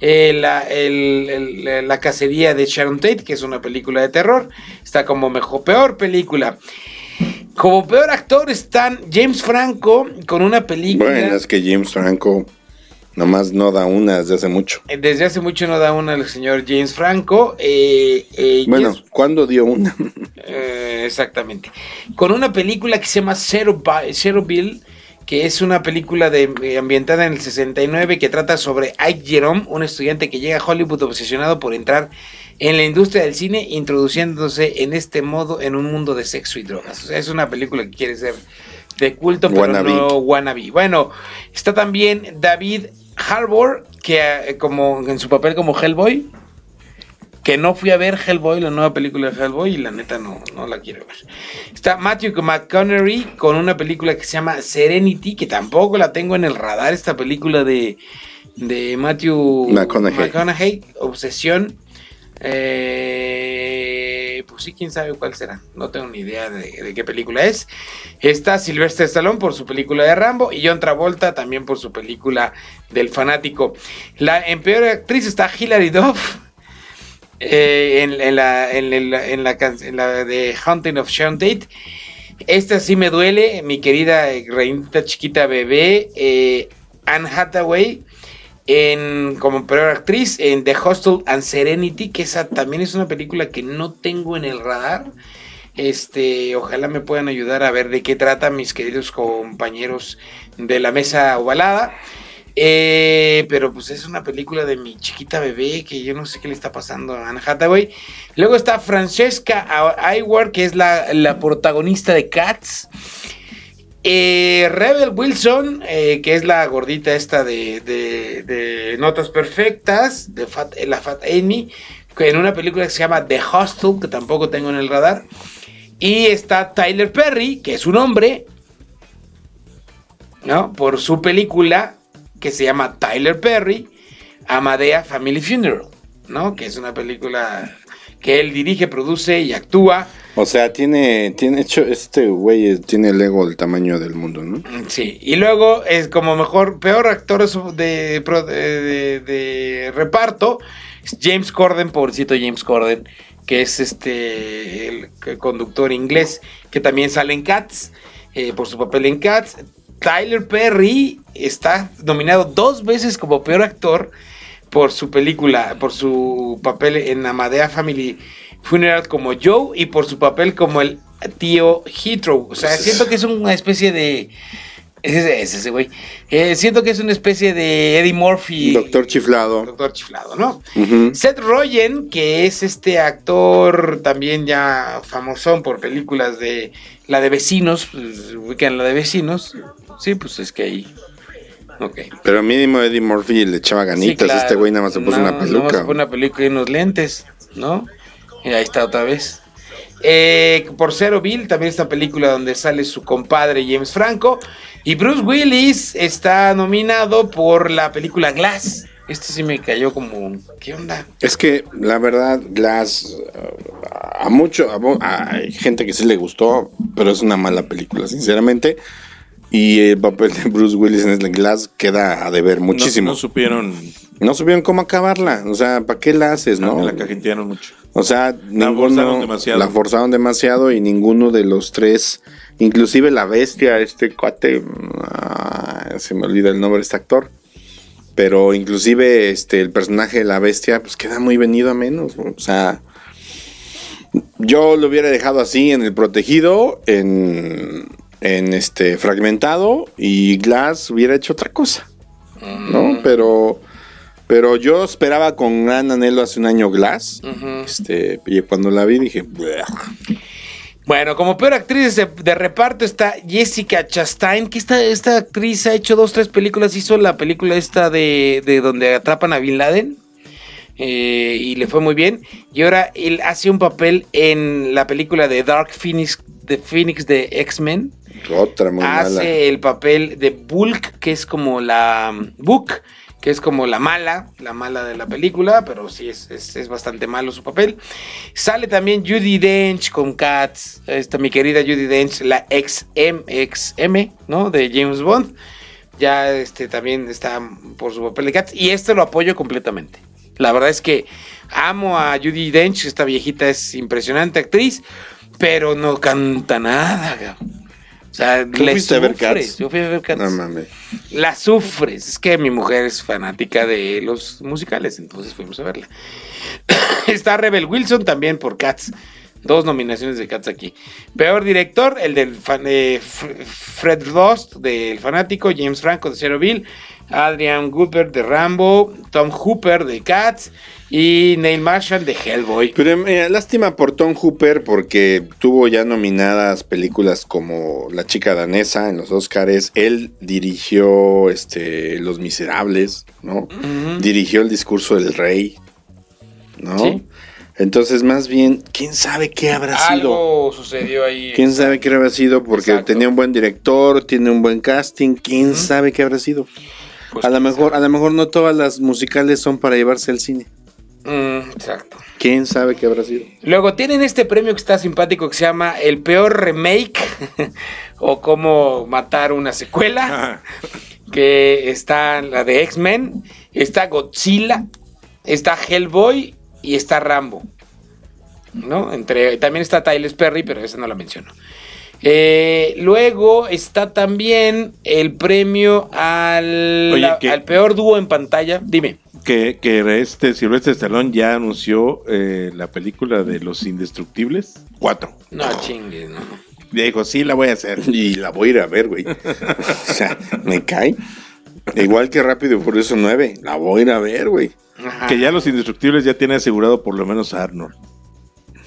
Eh, la, el- el- la cacería de Sharon Tate, que es una película de terror, está como mejor, peor película. Como peor actor están James Franco con una película. Bueno, es que James Franco nomás no da una desde hace mucho. Desde hace mucho no da una el señor James Franco. eh, eh, Bueno, James- ¿cuándo dio una? eh, exactamente. Con una película que se llama Zero, Zero Bill, que es una película de, eh, ambientada en el 69 que trata sobre Ike Jerome, un estudiante que llega a Hollywood obsesionado por entrar en la industria del cine, introduciéndose en este modo en un mundo de sexo y drogas. O sea, es una película que quiere ser de culto, pero Wannabe. no wannabe. Bueno, está también David Harbour, que eh, como en su papel como Hellboy, que no fui a ver Hellboy, la nueva película de Hellboy, y la neta no, no la quiero ver. Está Matthew McConaughey con una película que se llama Serenity, que tampoco la tengo en el radar, esta película de, de Matthew McConaughey. Obsesión. Eh, pues sí, quién sabe cuál será. No tengo ni idea de, qué película es. Está Sylvester Stallone por su película de Rambo y John Travolta también por su película del fanático. La en peor actriz está Hilary Duff. Eh, en, la, en, la, de Hunting of Sean Tate. Esta sí me duele, mi querida reinita chiquita bebé, eh, Anne Hathaway en, como peor actriz en The Hostel and Serenity, que esa también es una película que no tengo en el radar. Este, ojalá me puedan ayudar a ver de qué trata mis queridos compañeros de la mesa ovalada. Eh, pero pues es una película de mi chiquita bebé que yo no sé qué le está pasando a Anne Hathaway. Luego está Francesca Ayward, que es la, la protagonista de Cats. Eh, Rebel Wilson, eh, que es la gordita esta de, Notas Perfectas, de la Fat Amy, en una película que se llama The Hostel, que tampoco tengo en el radar. Y está Tyler Perry, que es un hombre, ¿no? Por su película que se llama Tyler Perry, Amadea Family Funeral, ¿no? Que es una película que él dirige, produce y actúa o sea, tiene, tiene hecho, este güey tiene el ego del tamaño del mundo, ¿no? Sí, y luego es como mejor, peor actor de, de, reparto, James Corden, pobrecito James Corden, que es este el conductor inglés, que también sale en Cats, eh, por su papel en Cats. Tyler Perry está nominado dos veces como peor actor por su película, por su papel en Amadea Family Funeral como Joe y por su papel como el tío Heathrow. O sea, siento que es una especie de. Ese es ese güey. Eh, siento que es una especie de Eddie Murphy. Doctor Chiflado. Doctor Chiflado, ¿no? Seth Rogen, que es este actor también ya famosón por películas de la de vecinos, pues, ubican la de vecinos. Sí, pues es que ahí. Ok. Pero mínimo Eddie Murphy le echaba ganitas. Este güey nada más se puso una peluca. Nada más se puso una peluca y unos lentes, ¿no? Y ahí está otra vez. Eh, por Zero Bill, también esta película donde sale su compadre James Franco. Y Bruce Willis está nominado por la película Glass. Este sí me cayó como, ¿qué onda? Es que la verdad, Glass, a mucho, hay gente que sí le gustó, pero es una mala película, sinceramente. Y el papel de Bruce Willis en Glass queda a deber muchísimo. No, supieron. No supieron cómo acabarla. O sea, ¿para qué la haces, no? la cajetearon mucho. O sea, la forzaron demasiado. La forzaron demasiado y ninguno de los tres, inclusive la bestia, este cuate, ah, se me olvida el nombre de este actor. Pero inclusive este el personaje de la bestia, pues queda muy venido a menos. O sea, yo lo hubiera dejado así en el protegido, en, en este fragmentado, y Glass hubiera hecho otra cosa. ¿No? Mm. Pero pero yo esperaba con gran anhelo hace un año Glass. este, y cuando la vi dije. Bueno, como peor actriz de, reparto está Jessica Chastain, que esta, esta actriz ha hecho dos, tres películas. Hizo la película esta de, de donde atrapan a Bin Laden. Eh, y le fue muy bien. Y ahora él hace un papel en la película de Dark Phoenix de Phoenix de X-Men. Otra muy Hace el papel de Bulk, que es como la Book que es como la mala, la mala de la película, pero sí es, es, bastante malo su papel. Sale también Judy Dench con Cats, esta mi querida Judy Dench, la ex M, ex M, ¿no? De James Bond. Ya este también está por su papel de Cats y este lo apoyo completamente. La verdad es que amo a Judy Dench, esta viejita es impresionante actriz, pero no canta nada. O sea, le sufres. Yo fui a ver Cats. No mames. La sufres. Es que mi mujer es fanática de los musicales, entonces fuimos a verla. Está Rebel Wilson también por Cats. Dos nominaciones de Cats aquí. Peor director, el del eh, Fred Lost, del fanático, James Franco de Zero Bill, Adrian Goodberg de Rambo, Tom Hooper de Cats y Neil Marshall de Hellboy. Pero eh, lástima por Tom Hooper porque tuvo ya nominadas películas como La chica danesa en los Oscars. Él dirigió este Los Miserables, ¿no? Dirigió El discurso del rey, ¿no? Entonces, más bien, ¿quién sabe qué habrá sido? Algo sucedió ahí. ¿Quién sabe qué habrá sido? Porque Exacto. tenía un buen director, tiene un buen casting. ¿Quién sabe qué habrá sido? Pues, a lo mejor, a lo mejor no todas las musicales son para llevarse al cine. Mm, exacto. ¿Quién sabe qué habrá sido? Luego tienen este premio que está simpático que se llama el peor remake o cómo matar una secuela. Que está la de X-Men, está Godzilla, está Hellboy y está Rambo. ¿No? Entre, también está Tyler Perry, pero esa no la menciono. Eh, luego está también el premio al, al peor dúo en pantalla. Dime. Que, que este Silvestre Stallone ya anunció eh, la película de Los Indestructibles 4. No chingues, no. Dijo, sí, la voy a hacer. Y la voy a ir a ver, güey. o sea, me cae. Igual que Rápido y Furioso 9. La voy a ir a ver, güey. Ajá. Que ya Los Indestructibles ya tiene asegurado por lo menos a Arnold.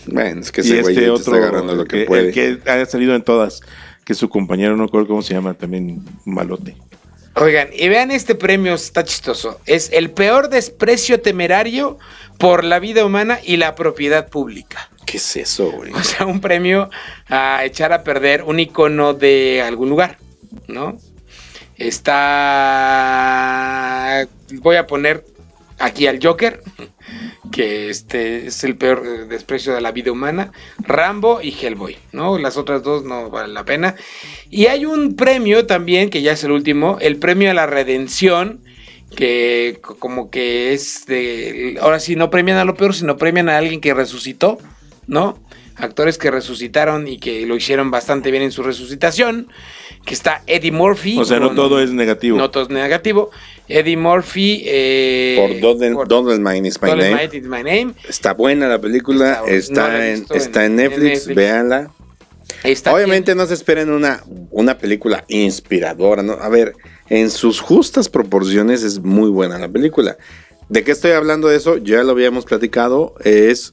Bueno, es que y ese güey este está agarrando lo que, que, puede. el que ha salido en todas, que su compañero, no recuerdo cómo se llama, también malote. Oigan, y vean este premio, está chistoso. Es el peor desprecio temerario por la vida humana y la propiedad pública. ¿Qué es eso, güey? O sea, un premio a echar a perder un icono de algún lugar, ¿no? Está. Voy a poner aquí al Joker, que este es el peor eh, desprecio de la vida humana. Rambo y Hellboy, ¿no? Las otras dos no valen la pena. Y hay un premio también, que ya es el último, el premio a la redención. Que co- como que es de. Ahora sí, no premian a lo peor, sino premian a alguien que resucitó. ¿no? Actores que resucitaron y que lo hicieron bastante bien en su resucitación. Que está Eddie Murphy. O sea, no todo es negativo. No todo es negativo. Eddie Murphy. eh, Por Donald, por Donald Mine is my name. Dolomite is my name. Está buena la película, Está- no la en, está en- en, en Netflix, Netflix. véanla. Está Obviamente no se esperen una, una película inspiradora, ¿no? A ver, en sus justas proporciones es muy buena la película. ¿De qué estoy hablando de eso? Ya lo habíamos platicado, es,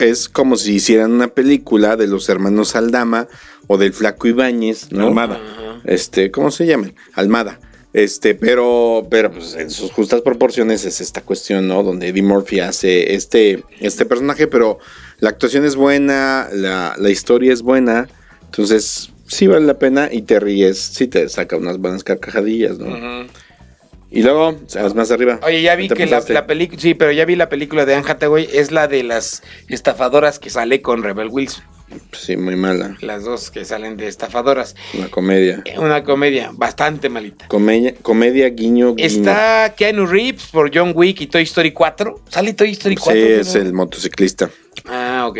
es como si hicieran una película de los hermanos Aldama o del Flaco Ibáñez, ¿no? Almada. Este, ¿cómo se llaman? Almada. Este, pero, pero pues en sus justas proporciones es esta cuestión, ¿no? Donde Eddie Murphy hace este, este personaje, pero la actuación es buena, la, la historia es buena, entonces sí vale la pena y te ríes, sí te saca unas buenas carcajadillas, ¿no? Y luego, sabes más arriba. Oye, ya vi ¿Qué te que la, la película, sí, pero ya vi la película de Anne Hathaway, es la de las estafadoras que sale con Rebel Wilson. Sí, muy mala, Las dos que salen de estafadoras. una comedia. Una comedia bastante malita. Comedia, comedia guiño, guiño. Está Keanu Reeves por John Wick y Toy Story 4. ¿Sale Toy Story 4? Sí, es el motociclista. Ah, ok.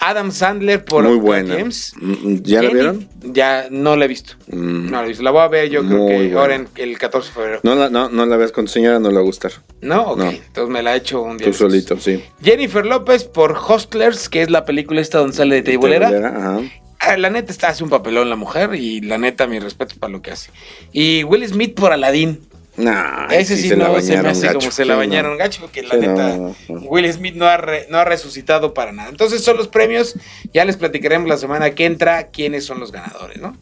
Adam Sandler por Muy buena. Gems. Mm, ¿Ya la vieron? Ya no la he visto. Mm. No la he visto. La voy a ver yo creo Muy que buena. ahora en el 14 de febrero. No la, no, no la ves con tu señora, no le va a gustar. ¿No? Ok. No. Entonces me la he hecho un día. Tú solito, sí. Jennifer López por Hustlers, que es la película esta donde sale de Teibolera. Ajá. Ah, La neta está hace un papelón la mujer y la neta mi respeto para lo que hace. Y Will Smith por Aladdin. Nah, Ese sí, no se me hace gacho. como se la Sí, bañaron no. gacho, porque la Sí, neta no, no, no. Will Smith no ha, re- no ha resucitado para nada. Entonces son los premios, ya les platicaremos la semana que entra quiénes son los ganadores, ¿no?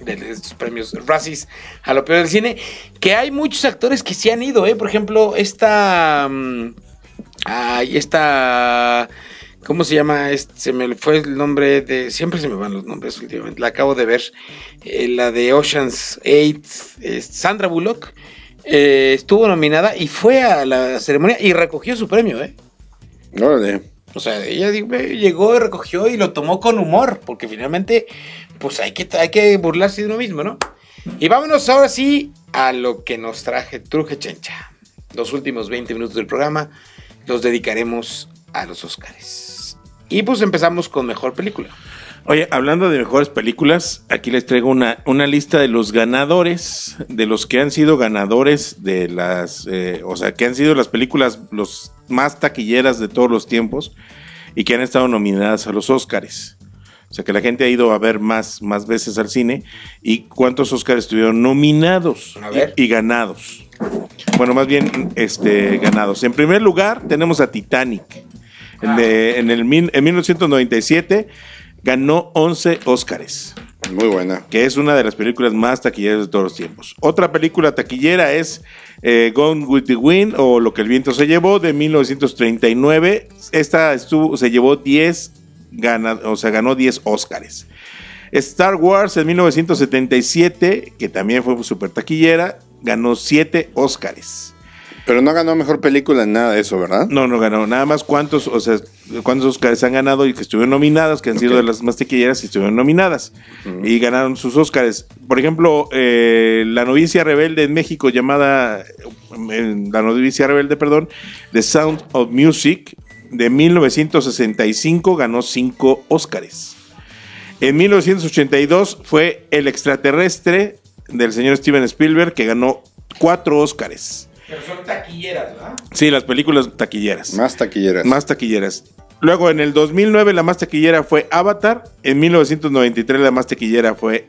De estos premios Razzies a lo peor del cine. Que hay muchos actores que sí han ido, ¿eh? Por ejemplo, esta... mm, Ay, esta... ¿Cómo se llama? Este, se me fue el nombre de... Siempre se me van los nombres últimamente. La acabo de ver. Eh, la de Ocean's 8. Sandra Bullock. Eh, estuvo nominada y fue a la ceremonia y recogió su premio, ¿eh? Órale. O sea, ella llegó y recogió y lo tomó con humor, porque finalmente, pues hay que, hay que burlarse de uno mismo, ¿no? Y vámonos ahora sí a lo que nos traje Truje Chencha. Los últimos 20 minutos del programa los dedicaremos a los Oscars. Y pues empezamos con mejor película. Oye, hablando de mejores películas, aquí les traigo una, una lista de los ganadores, de los que han sido ganadores de las, eh, o sea, que han sido las películas los más taquilleras de todos los tiempos y que han estado nominadas a los Oscars. O sea, que la gente ha ido a ver más, más veces al cine y cuántos Oscars estuvieron nominados A ver. y, y ganados. Bueno, más bien este, ganados. En primer lugar, tenemos a Titanic. En, de- en el en 1997 ganó 11 Óscares. Muy buena. que es una de las películas más taquilleras de todos los tiempos. Otra película taquillera es eh, Gone with the Wind o Lo que el viento se llevó de 1939. Esta estuvo, se llevó 10, gana, o sea, ganó 10 Óscares. Star Wars en 1977, que también fue super taquillera, ganó 7 Óscares. Pero no ganó mejor película en nada de eso, ¿verdad? No, no ganó. Nada más cuántos, o sea, cuántos Oscars han ganado y que estuvieron nominados, que han sido de las más taquilleras y estuvieron nominadas. Y ganaron sus Oscars. Por ejemplo, eh, La novicia rebelde en México, llamada eh, La novicia rebelde, perdón, The Sound of Music, de 1965, ganó cinco Oscars. En 1982 fue El extraterrestre del señor Steven Spielberg, que ganó cuatro Oscars. Pero son taquilleras, ¿verdad? Sí, las películas taquilleras. Más taquilleras. Más taquilleras. Luego, en el 2009, la más taquillera fue Avatar. En 1993, la más taquillera fue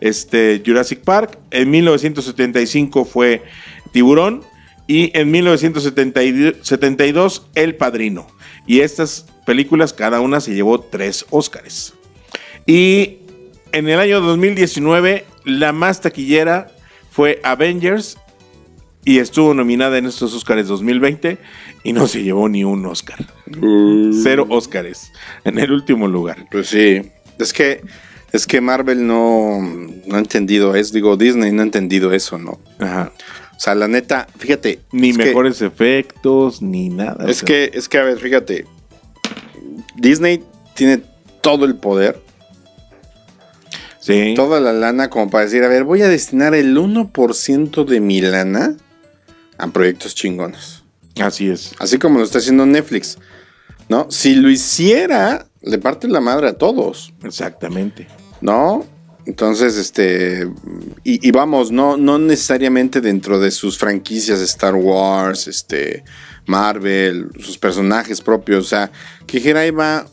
este, Jurassic Park. En 1975 fue Tiburón. Y en 1972, El Padrino. Y estas películas, cada una se llevó tres Óscares. Y en el año 2019, la más taquillera fue Avengers. Y estuvo nominada en estos Óscares 2020 y no se llevó ni un Óscar. Cero Óscares en el último lugar. Pues sí. Es que, es que Marvel no, no ha entendido eso. Digo, Disney no ha entendido eso, ¿no? Ajá. O sea, la neta, fíjate. Ni que- mejores efectos, ni nada. Es o sea, que, es que, a ver, fíjate. Disney tiene todo el poder, Sí. toda la lana como para decir, a ver, voy a destinar el 1% de mi lana a proyectos chingones. Así es. Así como lo está haciendo Netflix. ¿No? Si lo hiciera, le parte la madre a todos. Exactamente. ¿No? Entonces, este. Y, y vamos, no, no necesariamente dentro de sus franquicias Star Wars, este. Marvel, sus personajes propios. O sea, que dijera ahí va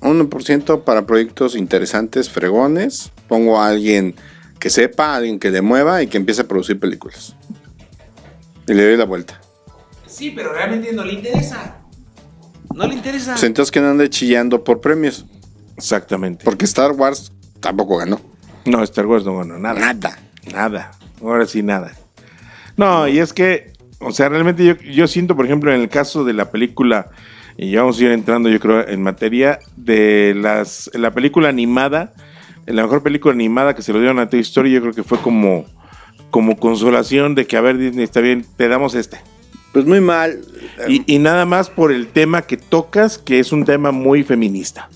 1% para proyectos interesantes, fregones. Pongo a alguien que sepa, a alguien que le mueva y que empiece a producir películas. Y le doy la vuelta. Sí, pero realmente no le interesa. No le interesa. Pues entonces que no ande chillando por premios. Exactamente. Porque Star Wars tampoco ganó. No, Star Wars no ganó nada. Nada. Nada. Ahora sí, nada. No, y es que, o sea, realmente yo, yo siento, por ejemplo, en el caso de la película, y ya vamos a ir entrando, yo creo, en materia de las la película animada, la mejor película animada que se lo dieron a Toy Story, yo creo que fue como, como consolación de que, a ver, Disney, está bien, te damos este. Pues muy mal. Y, y nada más por el tema que tocas, que es un tema muy feminista.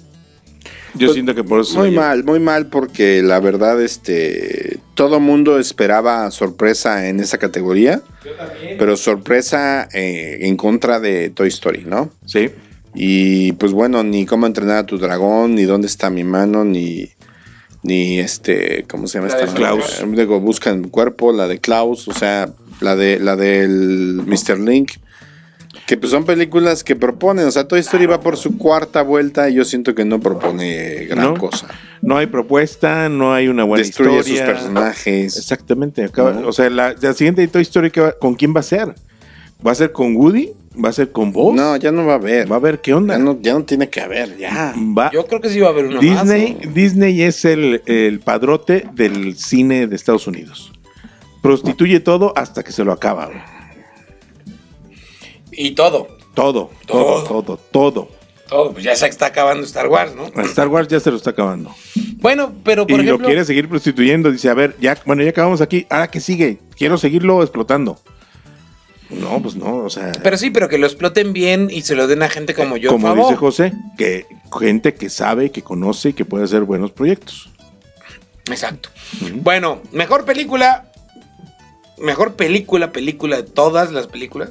Yo Pues, siento que por eso... Muy mal, muy mal porque la verdad, este, todo mundo esperaba sorpresa en esa categoría, pero sorpresa eh, en contra de Toy Story, ¿no? Sí. Y pues bueno, ni cómo entrenar a tu dragón, ni dónde está mi mano, ni, ni este, ¿cómo se llama La esta? de? Klaus. Digo, buscan cuerpo, la de Klaus, o sea, la de la del Mr. Link. Que pues son películas que proponen, o sea, Toy Story va por su cuarta vuelta y yo siento que no propone gran ¿No? cosa. No hay propuesta, no hay una buena Destruye historia. sus personajes. Exactamente. acaba- ¿No? O sea, la, la siguiente de Toy Story, ¿qué va- ¿con quién va a ser? ¿Va a ser con Woody? ¿Va a ser con Buzz? No, ya no va a haber. Va a ver qué onda. Ya no, ya no tiene que haber, ya. Va- Yo creo que sí va a haber uno Disney, más. ¿no? Disney es el, el padrote del cine de Estados Unidos. Prostituye todo hasta que se lo acaba. Y todo. Todo, todo, todo, todo. Todo. Pues ya se está acabando Star Wars, ¿no? A Star Wars ya se lo está acabando. Bueno, pero y por lo ejemplo. quiere seguir prostituyendo. Dice, a ver, ya, bueno, ya acabamos aquí. Ahora que sigue, quiero seguirlo explotando. No, pues no, o sea. Pero sí, pero que lo exploten bien y se lo den a gente como yo. como favor. dice José, que gente que sabe, que conoce y que puede hacer buenos proyectos. Exacto. Bueno, mejor película. Mejor película, película de todas las películas.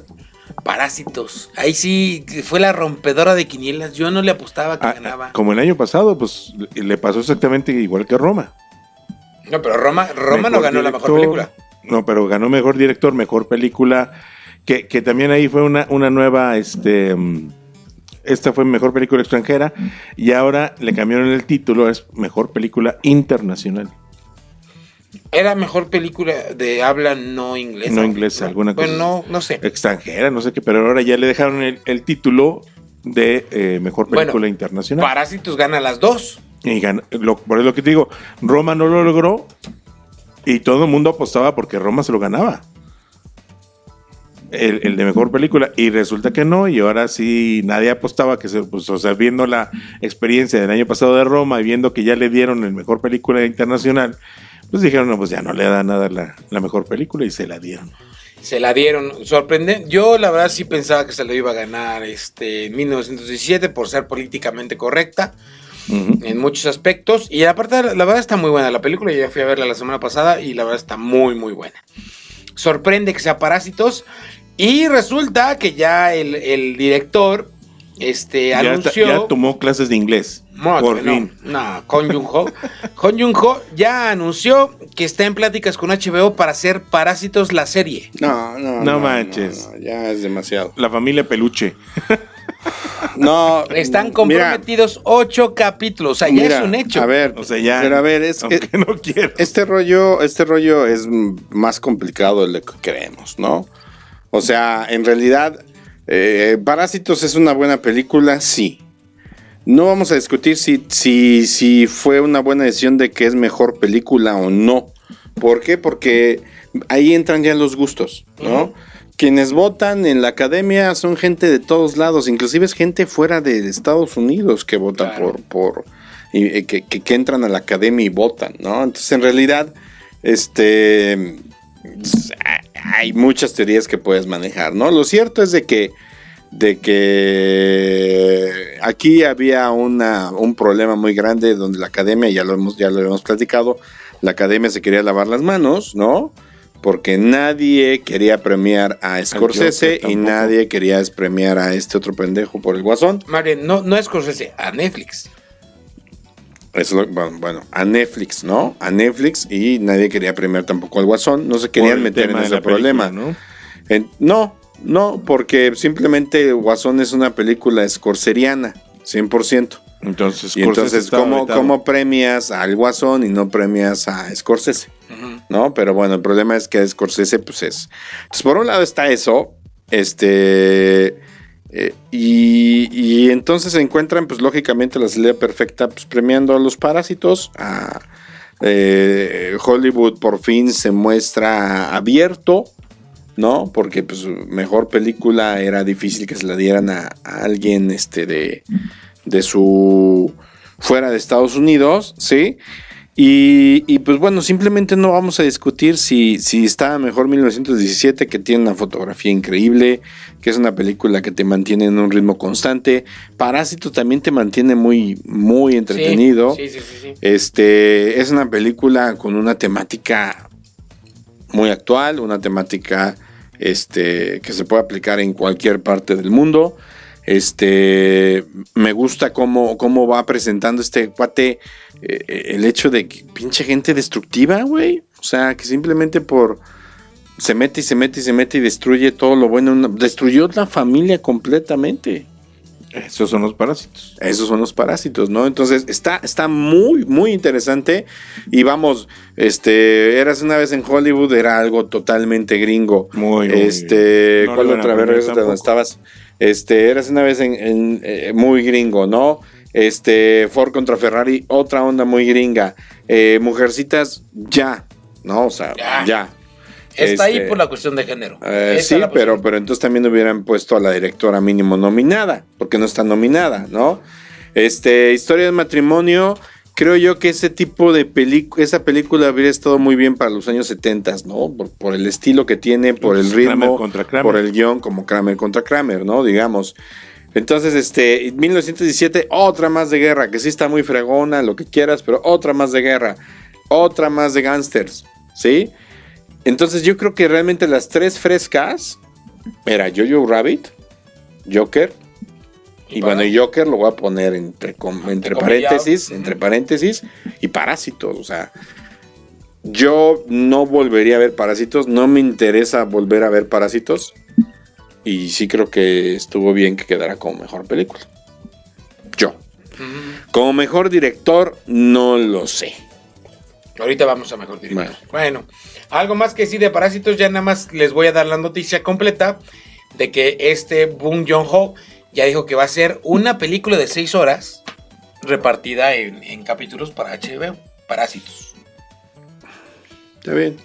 Parásitos. Ahí sí fue la rompedora de quinielas. Yo no le apostaba que Ah, ganaba. como el año pasado, pues le- pasó exactamente igual que a Roma. No, pero Roma, Roma no ganó la mejor película. No, pero ganó mejor director, mejor película. Que, que también ahí fue una, una nueva, este, mm, esta fue mejor película extranjera y ahora le cambiaron el título, es mejor película internacional. Era mejor película de habla no inglesa. No inglesa, alguna cosa Bueno, no, no sé. Extranjera, no sé qué, pero ahora ya le dejaron el, el título de eh, mejor película Bueno, internacional. Parásitos gana las dos. Y ganó- lo- por eso lo que te digo, Roma no lo logró y todo el mundo apostaba porque Roma se lo ganaba. El, el de mejor película. Y resulta que no, y ahora sí nadie apostaba que se, pues, o sea, viendo la experiencia del año pasado de Roma y viendo que ya le dieron el mejor película internacional, pues dijeron, no, pues ya no le da nada la, la mejor película y se la dieron. Se la dieron. Sorprendente. Yo la verdad sí pensaba que se lo iba a ganar este en 1917 por ser políticamente correcta en muchos aspectos. Y aparte, la verdad está muy buena la película. Ya fui a verla la semana pasada y la verdad está muy, muy buena. Sorprende que sea Parásitos. Y resulta que ya el, el director este, Ya, está- anunció. ya tomó clases de inglés. No, por que no. fin. No, Con Jun-ho ya anunció que está en pláticas con HBO para hacer Parásitos la serie. No, no, No manches. no, ya es demasiado. La familia Peluche. No, Están mira, comprometidos ocho capítulos. O sea, ya mira, es un hecho. A ver, O sea, ya. pero a ver, es, es- no quiero. este rollo, este rollo es más complicado de lo que creemos, ¿no? O sea, en realidad, eh, Parásitos es una buena película, sí. No vamos a discutir si, si, si fue una buena decisión de que es mejor película o no. ¿Por qué? Porque ahí entran ya los gustos, ¿no? Quienes votan en la academia son gente de todos lados, inclusive es gente fuera de Estados Unidos que vota Claro. por, por y, eh, que, que- que entran a la academia y votan, ¿no? Entonces, en realidad, este hay muchas teorías que puedes manejar, ¿no? Lo cierto es de que de que aquí había una, un problema muy grande donde la academia, ya lo hemos, ya lo hemos platicado, la academia se quería lavar las manos, ¿no? Porque nadie quería premiar a Scorsese y nadie quería premiar a este otro pendejo por el guasón. Bien, no, no es Scorsese, a Netflix. Eso es lo- bueno, bueno, a Netflix, ¿no? A Netflix y nadie quería premiar tampoco al guasón. No se querían meter en ese película, problema. ¿no? En- no, no, porque simplemente Guasón es una película scorseriana, 100%. Entonces, Y entonces, ¿cómo. ¿cómo premias al Guasón y no premias a Scorsese? ¿No? Pero bueno, el problema es que Scorsese, pues es. Entonces, por un lado está eso, este. Eh, y, entonces se encuentran, pues lógicamente, la salida perfecta, pues premiando a los parásitos. A, eh, Hollywood por fin se muestra abierto, ¿no? Porque, pues, mejor película era difícil que se la dieran a, a alguien, este, de, de su. fuera de Estados Unidos, ¿sí? Y, y, pues bueno, simplemente no vamos a discutir si, si está mejor 1917, que tiene una fotografía increíble, que es una película que te mantiene en un ritmo constante. Parásito también te mantiene muy, muy entretenido. Sí, sí, sí, sí. Este es una película con una temática muy actual, una temática este, que se puede aplicar en cualquier parte del mundo. Este me gusta cómo, cómo va presentando este cuate eh, el hecho de que pinche gente destructiva, güey. O sea, que simplemente por se mete y se mete y se mete y destruye todo lo bueno. Destruyó la familia completamente. Esos son los parásitos. Esos son los parásitos, ¿no? Entonces está, está muy, muy interesante. Y vamos, este, eras una vez en Hollywood, era algo totalmente gringo. Muy, muy Este, ¿cuál otra vez? donde estabas. Este, eras una vez en, en, eh, muy gringo, ¿no? Este, Ford contra Ferrari, otra onda muy gringa. Eh, Mujercitas, ya, ¿no? O sea, Ya. ya. Está ahí Este, por la cuestión de género. eh, sí, pero, pero entonces también hubieran puesto a la directora mínimo nominada, porque no está nominada, ¿no? Este, Historia de matrimonio, creo yo que ese tipo de película, esa película habría estado muy bien para los años 70, ¿no? Por, por el estilo que tiene, por el Kramer ritmo, contra Kramer. por el guion, como Kramer contra Kramer, ¿no? Digamos. Entonces, este, 1917, otra más de guerra, que sí está muy fregona, lo que quieras, pero otra más de guerra, otra más de gangsters, ¿sí? Entonces yo creo que realmente las tres frescas era Jojo Rabbit, Joker, y, bueno, y Joker lo voy a poner entre, entre paréntesis, entre paréntesis, y Parásitos, o sea, yo no volvería a ver Parásitos, no me interesa volver a ver Parásitos, y sí creo que estuvo bien que quedara como mejor película. Yo. Como mejor director, no lo sé. Ahorita vamos a mejor director. Bueno. Bueno. algo más que sí de Parásitos, ya nada más les voy a dar la noticia completa de que este Boon Joon-ho ya dijo que va a ser una película de seis horas repartida en, en capítulos para HBO. Parásitos. Está bien.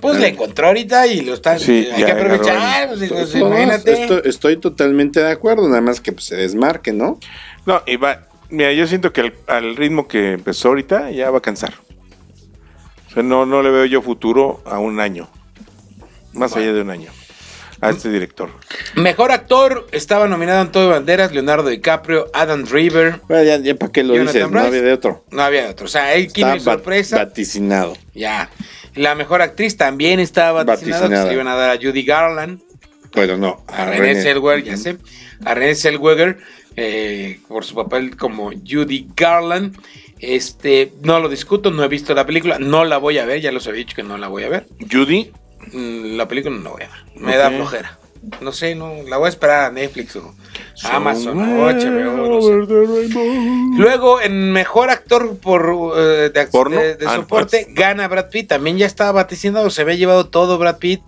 Pues la encontró ahorita y lo están. Sí, hay ya que aprovechar. pues, pues, imagínate. estoy, estoy totalmente de acuerdo, nada más que pues, se desmarque, ¿no? No, y va, mira, yo siento que al, al ritmo que empezó ahorita ya va a cansar. O sea, no, no le veo yo futuro a un año. Más allá de un año. A este director. Mejor actor estaba nominado Antonio Banderas, Leonardo DiCaprio, Adam Driver. Bueno, ya, ya para qué lo Jonathan dices, no había de otro. No había otro. O sea, hay quien sorpresa. va- vaticinado. Ya. La mejor actriz también estaba vaticinada. Vaticinada. se iban a dar a Judy Garland, Bueno, no. a René René. Zellweger, ya sé. A René Zellweger eh, por su papel como Judy Garland. Este, no lo discuto, no he visto la película, no la voy a ver, ya los había dicho que no la voy a ver. Judy, La película no la voy a ver, me da flojera. No sé, no, la voy a esperar a Netflix o a Amazon o HBO, no sé. Luego, en mejor actor por eh, de, de- de Ah, soporte, pues. gana Brad Pitt. También ya estaba vaticinado, se había llevado todo Brad Pitt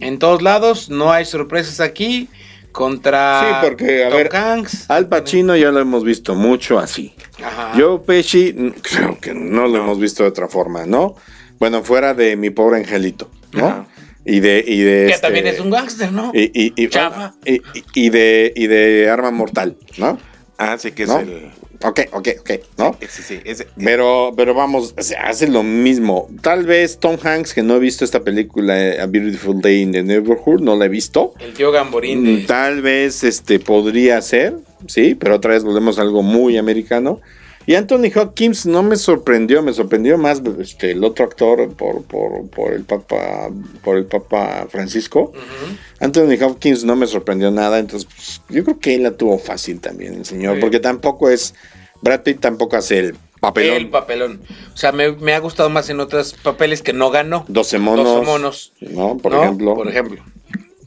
en todos lados. No hay sorpresas aquí. Contra Sí, porque, a Tom ver, Hanks. Al Pacino ya lo hemos visto mucho así. Ajá. Joe Pesci, creo que no lo hemos visto de otra forma, ¿no? Bueno, fuera de mi pobre angelito, ¿no? Ajá. Y de, y de que este- también es un gángster, ¿no? y, y, y- Chafa. y- y- de y de arma mortal, ¿no? ah, sí que es ¿No? el. Ok, ok, ok, ¿no? Ese, sí, ese- Pero, pero vamos, se hace lo mismo. Tal vez Tom Hanks, que no he visto esta película, eh, A Beautiful Day in the Neighborhood, no la he visto. El tío Gamborín de- Mm, Tal vez este podría ser, sí, pero otra vez volvemos a algo muy americano. Y Anthony Hopkins no me sorprendió, me sorprendió más este, el otro actor por, por, por el Papa por el Papa Francisco. Ujú. Anthony Hopkins no me sorprendió nada, entonces pues, yo creo que él la tuvo fácil también, el señor, Sí. porque tampoco es Brad Pitt tampoco hace el papelón. El papelón. O sea, me, me ha gustado más en otros papeles que no ganó. 12 monos, 12 monos. ¿no? Por ¿no? ejemplo. Por ejemplo.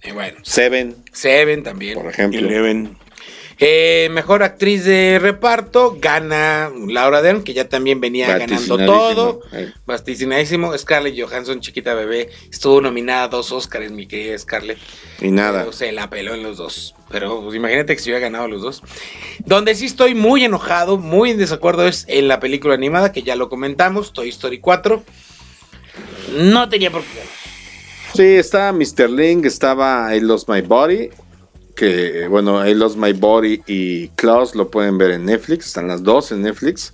Y bueno, Seven, Seven también. por ejemplo. Eleven. Eh, mejor actriz de reparto gana Laura Dern, que ya también venía ganando todo. eh. Vaticinadísimo. Scarlett Johansson, chiquita bebé, estuvo nominada a dos Oscars, mi querida Scarlett. Y nada. Pero se la peló en los dos. Pero pues, imagínate que se hubiera ganado los dos. Donde sí estoy muy enojado, muy en desacuerdo es en la película animada, que ya lo comentamos, Toy Story 4. No tenía por qué ganar. Sí, estaba Mr. Link, estaba I Lost My Body, que bueno, I Lost My Body y Klaus lo pueden ver en Netflix, están las dos en Netflix.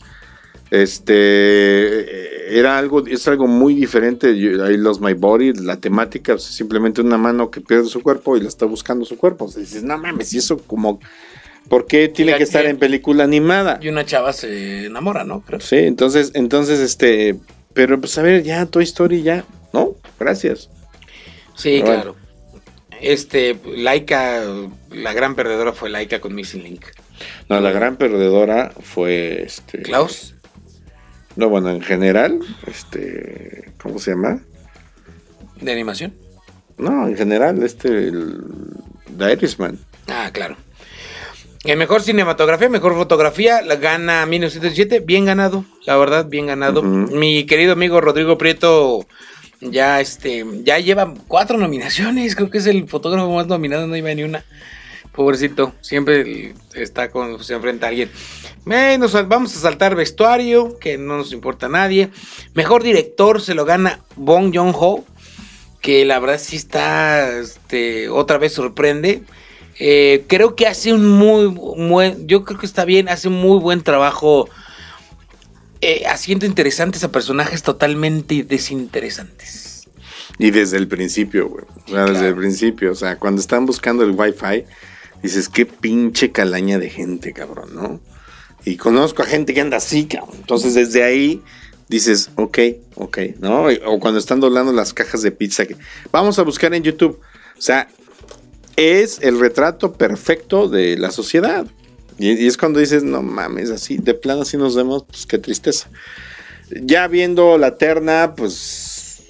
Este eh, era algo, es algo muy diferente. I Lost My Body, la temática es simplemente una mano que pierde su cuerpo y la está buscando su cuerpo. O sea, dices, no mames, y eso como, ¿por qué tiene que estar en película animada? Y una chava se enamora, ¿no? Creo. Sí, entonces, entonces, este, pero pues a ver, ya, Toy Story, ya, ¿no? Gracias. Sí, bueno. claro. Este, Laika, la gran perdedora fue Laika con Missing Link. No, la gran perdedora fue este. Klaus. No, bueno, en general, este. ¿Cómo se llama? De animación. No, en general, este. El, The Irishman. Ah, claro. En mejor cinematografía, mejor fotografía, la gana 1907, bien ganado, la verdad, bien ganado. Mi querido amigo Rodrigo Prieto ya este ya lleva cuatro nominaciones, creo que es el fotógrafo más nominado, no iba ni una. Pobrecito, siempre está con se enfrenta a alguien. Vamos a saltar vestuario, que no nos importa a nadie. Mejor director se lo gana Bong Joon-ho, que la verdad sí está este, otra vez sorprende. Eh, creo que hace un muy buen, yo creo que está bien, hace un muy buen trabajo eh, haciendo interesantes a personajes totalmente desinteresantes. Y desde el principio, güey. O sea, desde el principio. O sea, cuando están buscando el Wi-Fi, dices, qué pinche calaña de gente, cabrón, ¿no? Y conozco a gente que anda así, cabrón. Entonces, desde ahí dices, ok, ok, ¿no? O cuando están doblando las cajas de pizza, que vamos a buscar en YouTube. O sea, es el retrato perfecto de la sociedad. Y, y es cuando dices, no mames, así, de plano así nos vemos, pues qué tristeza. Ya viendo la terna, pues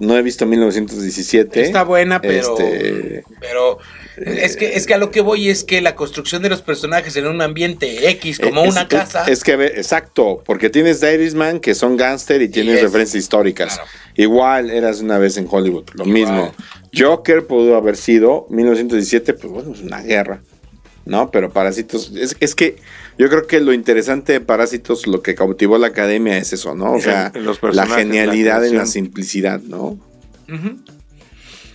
no he visto 1917. Está buena, pero. Este, Pero. Es que, es que a lo que voy es que la construcción de los personajes en un ambiente X, como es- una es- casa. Es, que, exacto, porque tienes The Irishman, que son gángster y tienes es- referencias históricas. claro. Igual eras una vez en Hollywood, lo Igual. mismo. Joker pudo haber sido 1917, pues bueno, es una guerra, ¿no? Pero Parásitos, es, es que Yo creo que lo interesante de Parásitos, lo que cautivó a la academia es eso, ¿no? O sea, los la genialidad la en la simplicidad, ¿no?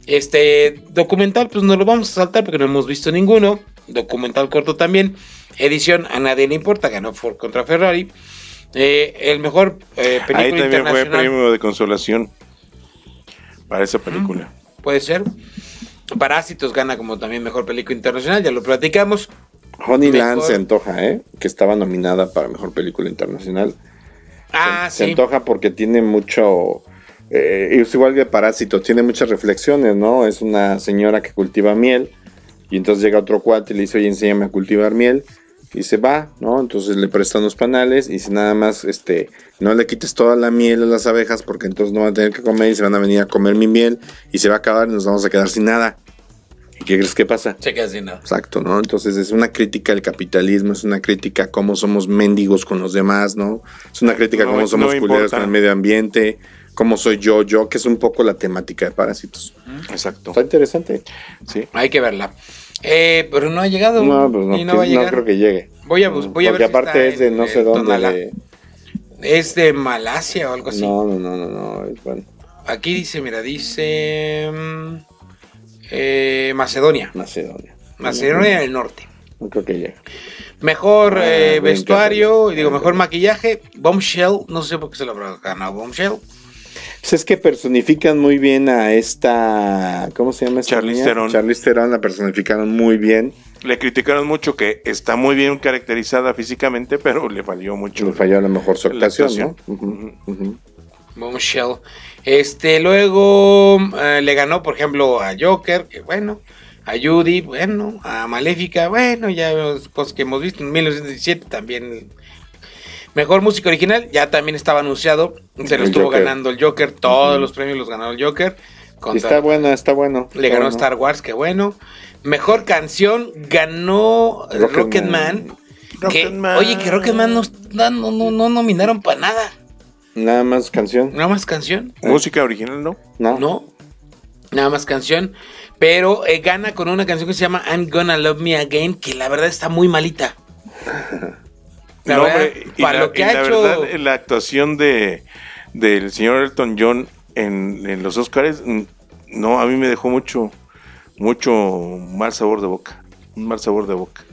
Este documental, pues no lo vamos a saltar porque no hemos visto ninguno. Documental corto también. Edición a nadie le importa, ganó Ford contra Ferrari. Eh, el mejor eh, película Ahí también fue internacional premio de consolación para esa película. puede ser. Parásitos gana como también mejor película internacional, ya lo platicamos. Honeyland se antoja, ¿eh? Que estaba nominada para Mejor Película Internacional. Ah, se, se sí. antoja porque tiene mucho... eh, es igual que Parásito, tiene muchas reflexiones, ¿no? Es una señora que cultiva miel y entonces llega otro cuate y le dice, oye, enséñame a cultivar miel. Y se va, ¿no? Entonces le prestan los panales y dice nada más, este, no le quites toda la miel a las abejas porque entonces no van a tener que comer y se van a venir a comer mi miel y se va a acabar y nos vamos a quedar sin nada. ¿Y qué crees que pasa? Se queda sin nada. Exacto, ¿no? Entonces es una crítica al capitalismo, es una crítica a cómo somos mendigos con los demás, ¿no? Es una crítica a No, cómo no somos me culeros con el medio ambiente, cómo soy yo, yo, que es un poco la temática de Parásitos. Exacto. Está interesante. Sí. Hay que verla. Eh, pero no ha llegado. No, pues no, y no va a no llegar. creo que llegue. Voy a, voy a Porque ver si aparte está es de en no sé dónde. De- Es de Malasia o algo así. No, no, no, no, no, bueno, Aquí dice, mira, dice mm, eh, Macedonia. Macedonia. Macedonia del Norte. No creo que llegue. Mejor Ah, eh, vestuario, digo, mejor maquillaje. Bombshell, no sé por qué se lo habrá ganado Bombshell. Pues es que personifican muy bien a esta. ¿Cómo se llama esta Charlize niña? Theron. Charlize Theron la personificaron muy bien. Le criticaron mucho que está muy bien caracterizada físicamente, pero le falló mucho. Le falló a lo mejor su actuación. Bombshell. Este, luego eh, le ganó, por ejemplo, a Joker, que bueno, a Judy, bueno, a Maléfica, bueno, ya vemos cosas que hemos visto en 1917 también. Mejor música original, ya también estaba anunciado, se lo El estuvo Joker. ganando el Joker, todos los premios los ganó el Joker. Contra- Está bueno, está bueno. le ganó bueno. Star Wars, que bueno. Mejor canción ganó Rocketman. Rocketman. oye, que Rocketman no, no, no, no nominaron para nada. Nada más canción. Nada más canción. Música original, ¿no? No. No. Nada más canción. Pero eh, gana con una canción que se llama I'm Gonna Love Me Again, que la verdad está muy malita. La No, verdad, hombre, y para la, lo que y ha la hecho. verdad, la actuación de del señor Elton John en, en los Oscars, mm, no, a mí me dejó mucho, mucho mal sabor de boca. Un mal sabor de boca.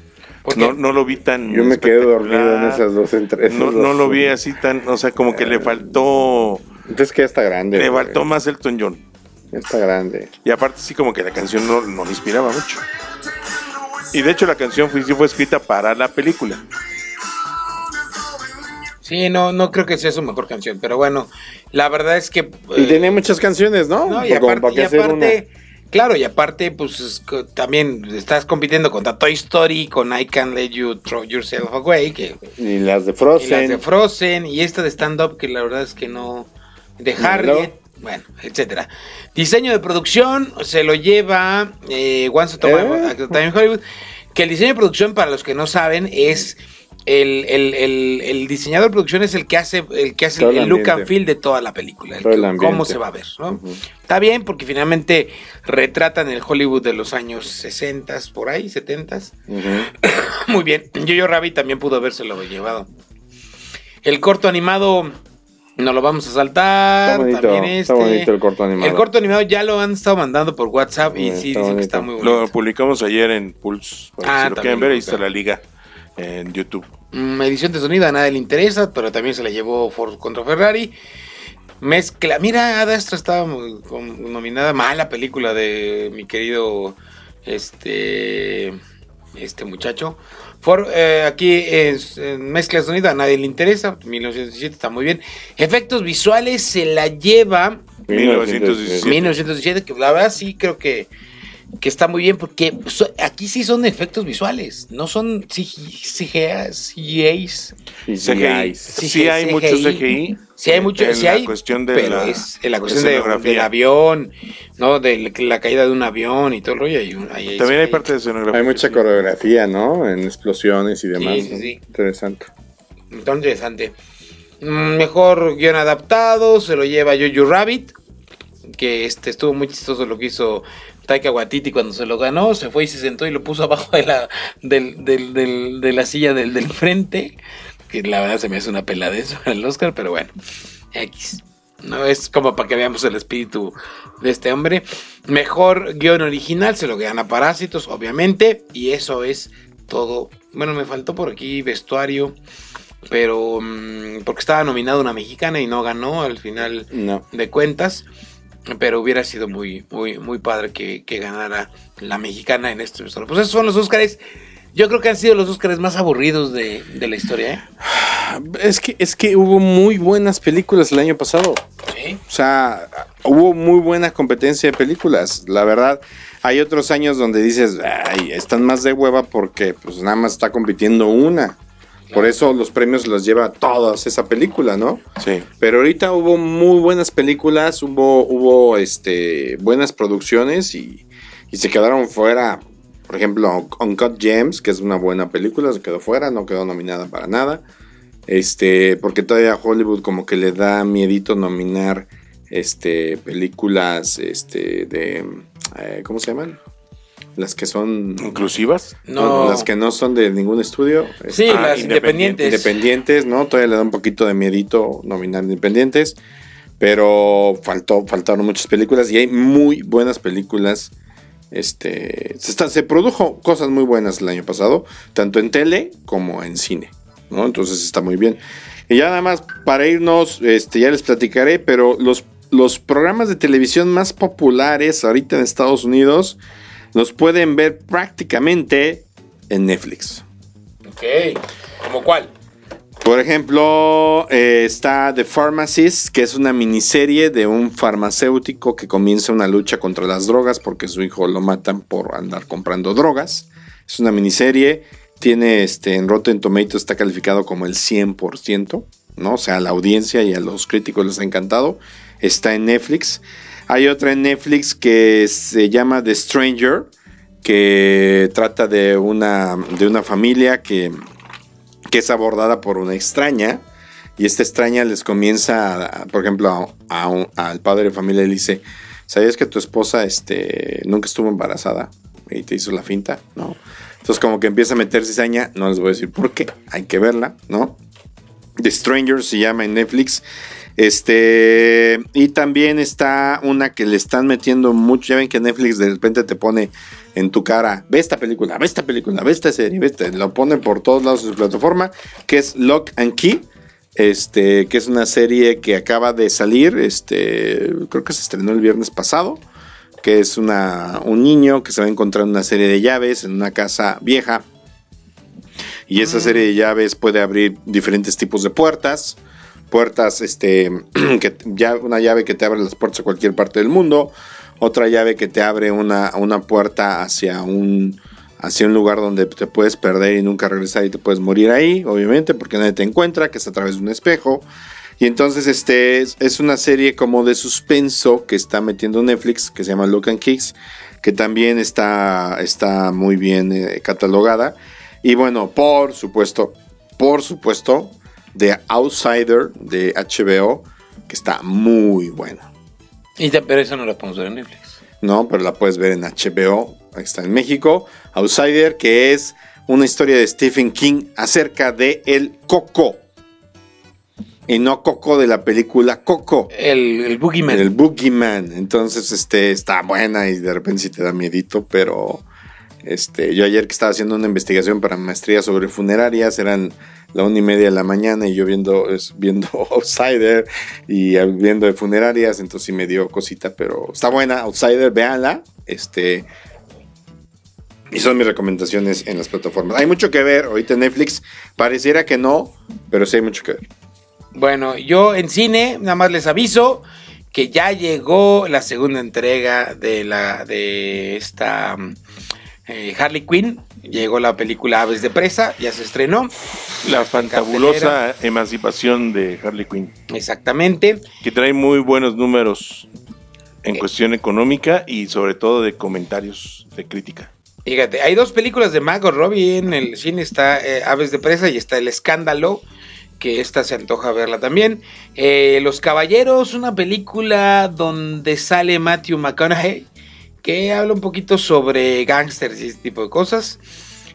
¿Por qué? No, no lo vi tan. Yo me quedé dormido en esas dos entre No, no lo vi así tan, o sea, como que le faltó, Entonces que ya está grande. le güey. faltó más Elton John. Ya está grande. Y aparte sí como que la canción no, no le inspiraba mucho. Y de hecho la canción fue, sí fue escrita para la película. Sí, no, no creo que sea su mejor canción. Pero bueno, la verdad es que. Y eh, tenía muchas canciones, ¿no? No, y aparte, y aparte, claro, y aparte, pues también estás compitiendo contra Toy Story, con I Can't Let You Throw Yourself Away, que. Y las de y Frozen. las de Frozen, y esta de stand-up, que la verdad es que no. De Harriet, bueno, etcétera. Diseño de producción se lo lleva eh, Once Upon a ¿Eh? Time in Hollywood. Que el diseño de producción, para los que no saben, es. El, el- el- el diseñador de producción es el que hace el que hace el, el look and feel de toda la película, el que- cómo se va a ver, ¿no? Está bien porque finalmente retratan el Hollywood de los años 60 por ahí, 70 Ujú. Muy bien. Yo-Yo Rabbit también pudo habérselo llevado. El corto animado no lo vamos a saltar. Está bonito, también está este. bonito el corto animado. El corto animado ya lo han estado mandando por WhatsApp y Sí, dicen que está muy bonito. Lo publicamos ayer en Pulse. para Ah, si lo quieren ver, ahí está la liga en YouTube. Mm, edición de sonido a nadie le interesa, pero también se la llevó Ford contra Ferrari. Mezcla. Mira, Ada Astra estaba nominada mala película de mi querido este este muchacho. Eh, aquí es en mezcla de sonido a nadie le interesa. 1917 está muy bien. Efectos visuales se la lleva 1917. 1917, que la verdad sí creo que, que está muy bien, porque so- aquí sí son efectos visuales, no son CGIs. CGI. CGI. Sí, hay mucho CGI. Sí hay mucho, En sí la hay, cuestión de pero la es en la cuestión de- del avión, ¿no? De la caída de un avión y todo el rollo. hay un- También hay parte de escenografía. Hay mucha sí. coreografía, ¿no? En explosiones y demás. Sí, sí, ¿no? sí. Interesante. Está interesante. Mm, Mejor guion adaptado, se lo lleva Jojo Rabbit. que este estuvo muy chistoso lo que hizo Taika Waititi cuando se lo ganó, se fue y se sentó y lo puso abajo de la, del, del, del- de la silla del, del frente, que la verdad se me hace una peladez para el Oscar, pero bueno, X. No es como para que veamos el espíritu de este hombre. Mejor guion original se lo gana Parásitos, obviamente, y eso es todo. Bueno, me faltó por aquí vestuario, pero mm, porque estaba nominada una mexicana y no ganó al final No. de cuentas. Pero hubiera sido muy, muy, muy padre que, que ganara la mexicana en vestuario. Pues esos son los Óscares. Yo creo que han sido los Óscares más aburridos de, de la historia, ¿eh? Es que, es que hubo muy buenas películas el año pasado. Sí. O sea, hubo muy buena competencia de películas. La verdad, hay otros años donde dices, ay, están más de hueva porque pues nada más está compitiendo una. Por eso los premios los lleva todas esa película, ¿no? Sí. Pero ahorita hubo muy buenas películas, hubo, hubo este, buenas producciones y, y se quedaron fuera. Por ejemplo, Uncut Gems, que es una buena película, se quedó fuera, no quedó nominada para nada. Este, porque todavía Hollywood como que le da miedito nominar este películas este de eh, ¿cómo se llaman? Las que son ¿Inclusivas? No. las que no son de ningún estudio. Sí, este, las independientes. independientes. independientes, ¿no? Todavía le da un poquito de miedito nominar independientes, pero faltó, faltaron muchas películas y hay muy buenas películas. Este, se, está- se produjo cosas muy buenas el año pasado, tanto en tele como en cine, ¿no? Entonces está muy bien. Y ya nada más para irnos, este, ya les platicaré, pero los, los programas de televisión más populares ahorita en Estados Unidos los pueden ver prácticamente en Netflix. Ok. ¿Como cuál? Por ejemplo, eh, está The Pharmacist, que es una miniserie de un farmacéutico que comienza una lucha contra las drogas porque su hijo lo matan por andar comprando drogas. Es una miniserie, tiene este, en Rotten Tomatoes está calificado como el 100%, ¿no? O sea, a la audiencia y a los críticos les ha encantado. Está en Netflix. Hay otra en Netflix que se llama The Stranger, que trata de una, de una familia que que es abordada por una extraña. Y esta extraña les comienza, por ejemplo, a un- al padre de familia le dice, ¿sabías que tu esposa este, nunca estuvo embarazada? Y te hizo la finta, ¿no? Entonces como que empieza a meter cizaña, no les voy a decir por qué, hay que verla, ¿no? The Stranger se llama en Netflix. Este, y también está una que le están metiendo mucho. Ya ven que Netflix de repente te pone en tu cara: ve esta película, ve esta película, ve esta serie, ve esta. Lo ponen por todos lados de su plataforma, que es Lock and Key. Este, que es una serie que acaba de salir. Este, creo que se estrenó el viernes pasado. Que es una, un niño que se va a encontrar una serie de llaves en una casa vieja. Y esa serie de llaves puede abrir diferentes tipos de puertas. Puertas, este, que ya una llave que te abre las puertas a cualquier parte del mundo. Otra llave que te abre una, una puerta hacia un, hacia un lugar donde te puedes perder y nunca regresar y te puedes morir ahí, obviamente, porque nadie te encuentra, que es a través de un espejo. Y entonces este es, una serie como de suspenso que está metiendo Netflix, que se llama Look and Kicks, que también está, está muy bien eh, catalogada. Y bueno, por supuesto, por supuesto, The Outsider de HBO, que está muy buena. Y te- pero eso no lo podemos ver en Netflix. ¿no? Pero la puedes ver en HBO, ahí está en México. Outsider, que es una historia de Stephen King acerca de el Coco. Y no Coco de la película Coco. El, el Boogeyman. El Boogeyman. Entonces, este, está buena y de repente sí te da miedito, pero este, yo ayer que estaba haciendo una investigación para maestría sobre funerarias, eran la una y media de la mañana y yo viendo, viendo Outsider y viendo de funerarias, entonces sí me dio cosita, pero está buena, Outsider, véanla, este, y son mis recomendaciones en las plataformas. Hay mucho que ver ahorita Netflix, pareciera que no, pero sí hay mucho que ver. Bueno, yo en cine, nada más les aviso que ya llegó la segunda entrega de la de esta eh, Harley Quinn. Llegó la película Aves de Presa, ya se estrenó. La fantabulosa emancipación de Harley Quinn, Exactamente. que trae muy buenos números en cuestión económica y sobre todo de comentarios de crítica. Fíjate, hay dos películas de Margot Robbie en el cine. Está eh, Aves de Presa y está El Escándalo. que esta se antoja verla también. Eh, Los Caballeros, una película donde sale Matthew McConaughey, que habla un poquito sobre gángsters y ese tipo de cosas.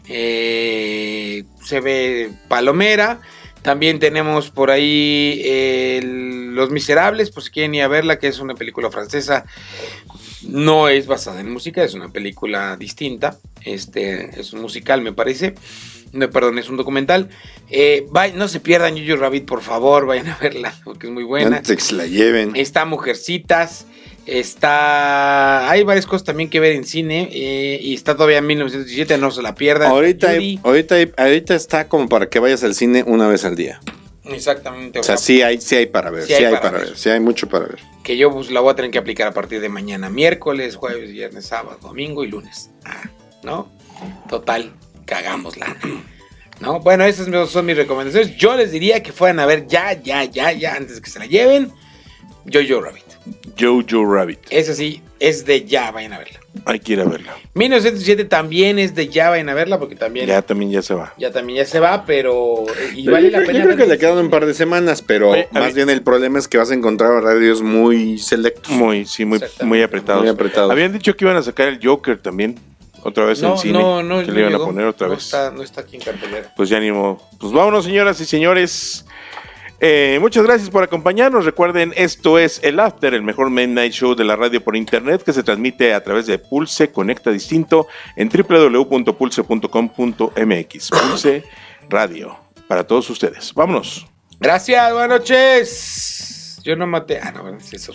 Eh, se ve Palomera. También tenemos por ahí eh, Los Miserables, por si quieren ir a verla, que es una película francesa. No es basada en música, es una película distinta. Este es un musical, me parece. No, perdón, es un documental. Eh, no se pierdan Yuyu Rabbit, por favor, vayan a verla, porque es muy buena. Antes la lleven. Está Mujercitas, está... Hay varias cosas también que ver en cine, eh, y está todavía en 1917, no se la pierdan. Ahorita, hay- ahorita, hay- ahorita está como para que vayas al cine una vez al día. Exactamente. O sea, sí hay, sí hay para ver, sí, hay, para, ver. sí hay mucho para ver. Que yo pues, la voy a tener que aplicar a partir de mañana, miércoles, jueves, viernes, sábado, domingo y lunes. Ah, ¿No? Total, cagámosla. ¿No? Bueno, esas son mis recomendaciones. Yo les diría que fueran a ver ya, ya, ya, ya, antes que se la lleven. Jojo Rabbit. Jojo Rabbit. Esa sí, es de ya, vayan a verla. Hay que ir a verla. 1907 también es de ya, vayan a verla, porque también Ya ya, también ya se va. también ya se va, pero... Y Yo vale creo- la pena Yo creo que le quedan un par de semanas, pero Oye, más bien el problema es que vas a encontrar radios muy selectos. Muy, sí, muy, muy apretados. Muy apretados. Habían dicho que iban a sacar el Joker también. Otra vez en No, cine. no, no, que no le iban llegó. a poner otra no vez. Está, no está aquí en cartelera. Pues ya ni modo. Pues vámonos, señoras y señores. Eh, muchas gracias por acompañarnos. Recuerden, esto es el After, el mejor Midnight Show de la radio por internet que se transmite a través de Pulse Conecta Distinto en www.pulse.com.mx. Pulse Radio para todos ustedes. Vámonos. Gracias, buenas noches. Yo no maté. Ah, no, bueno, es eso.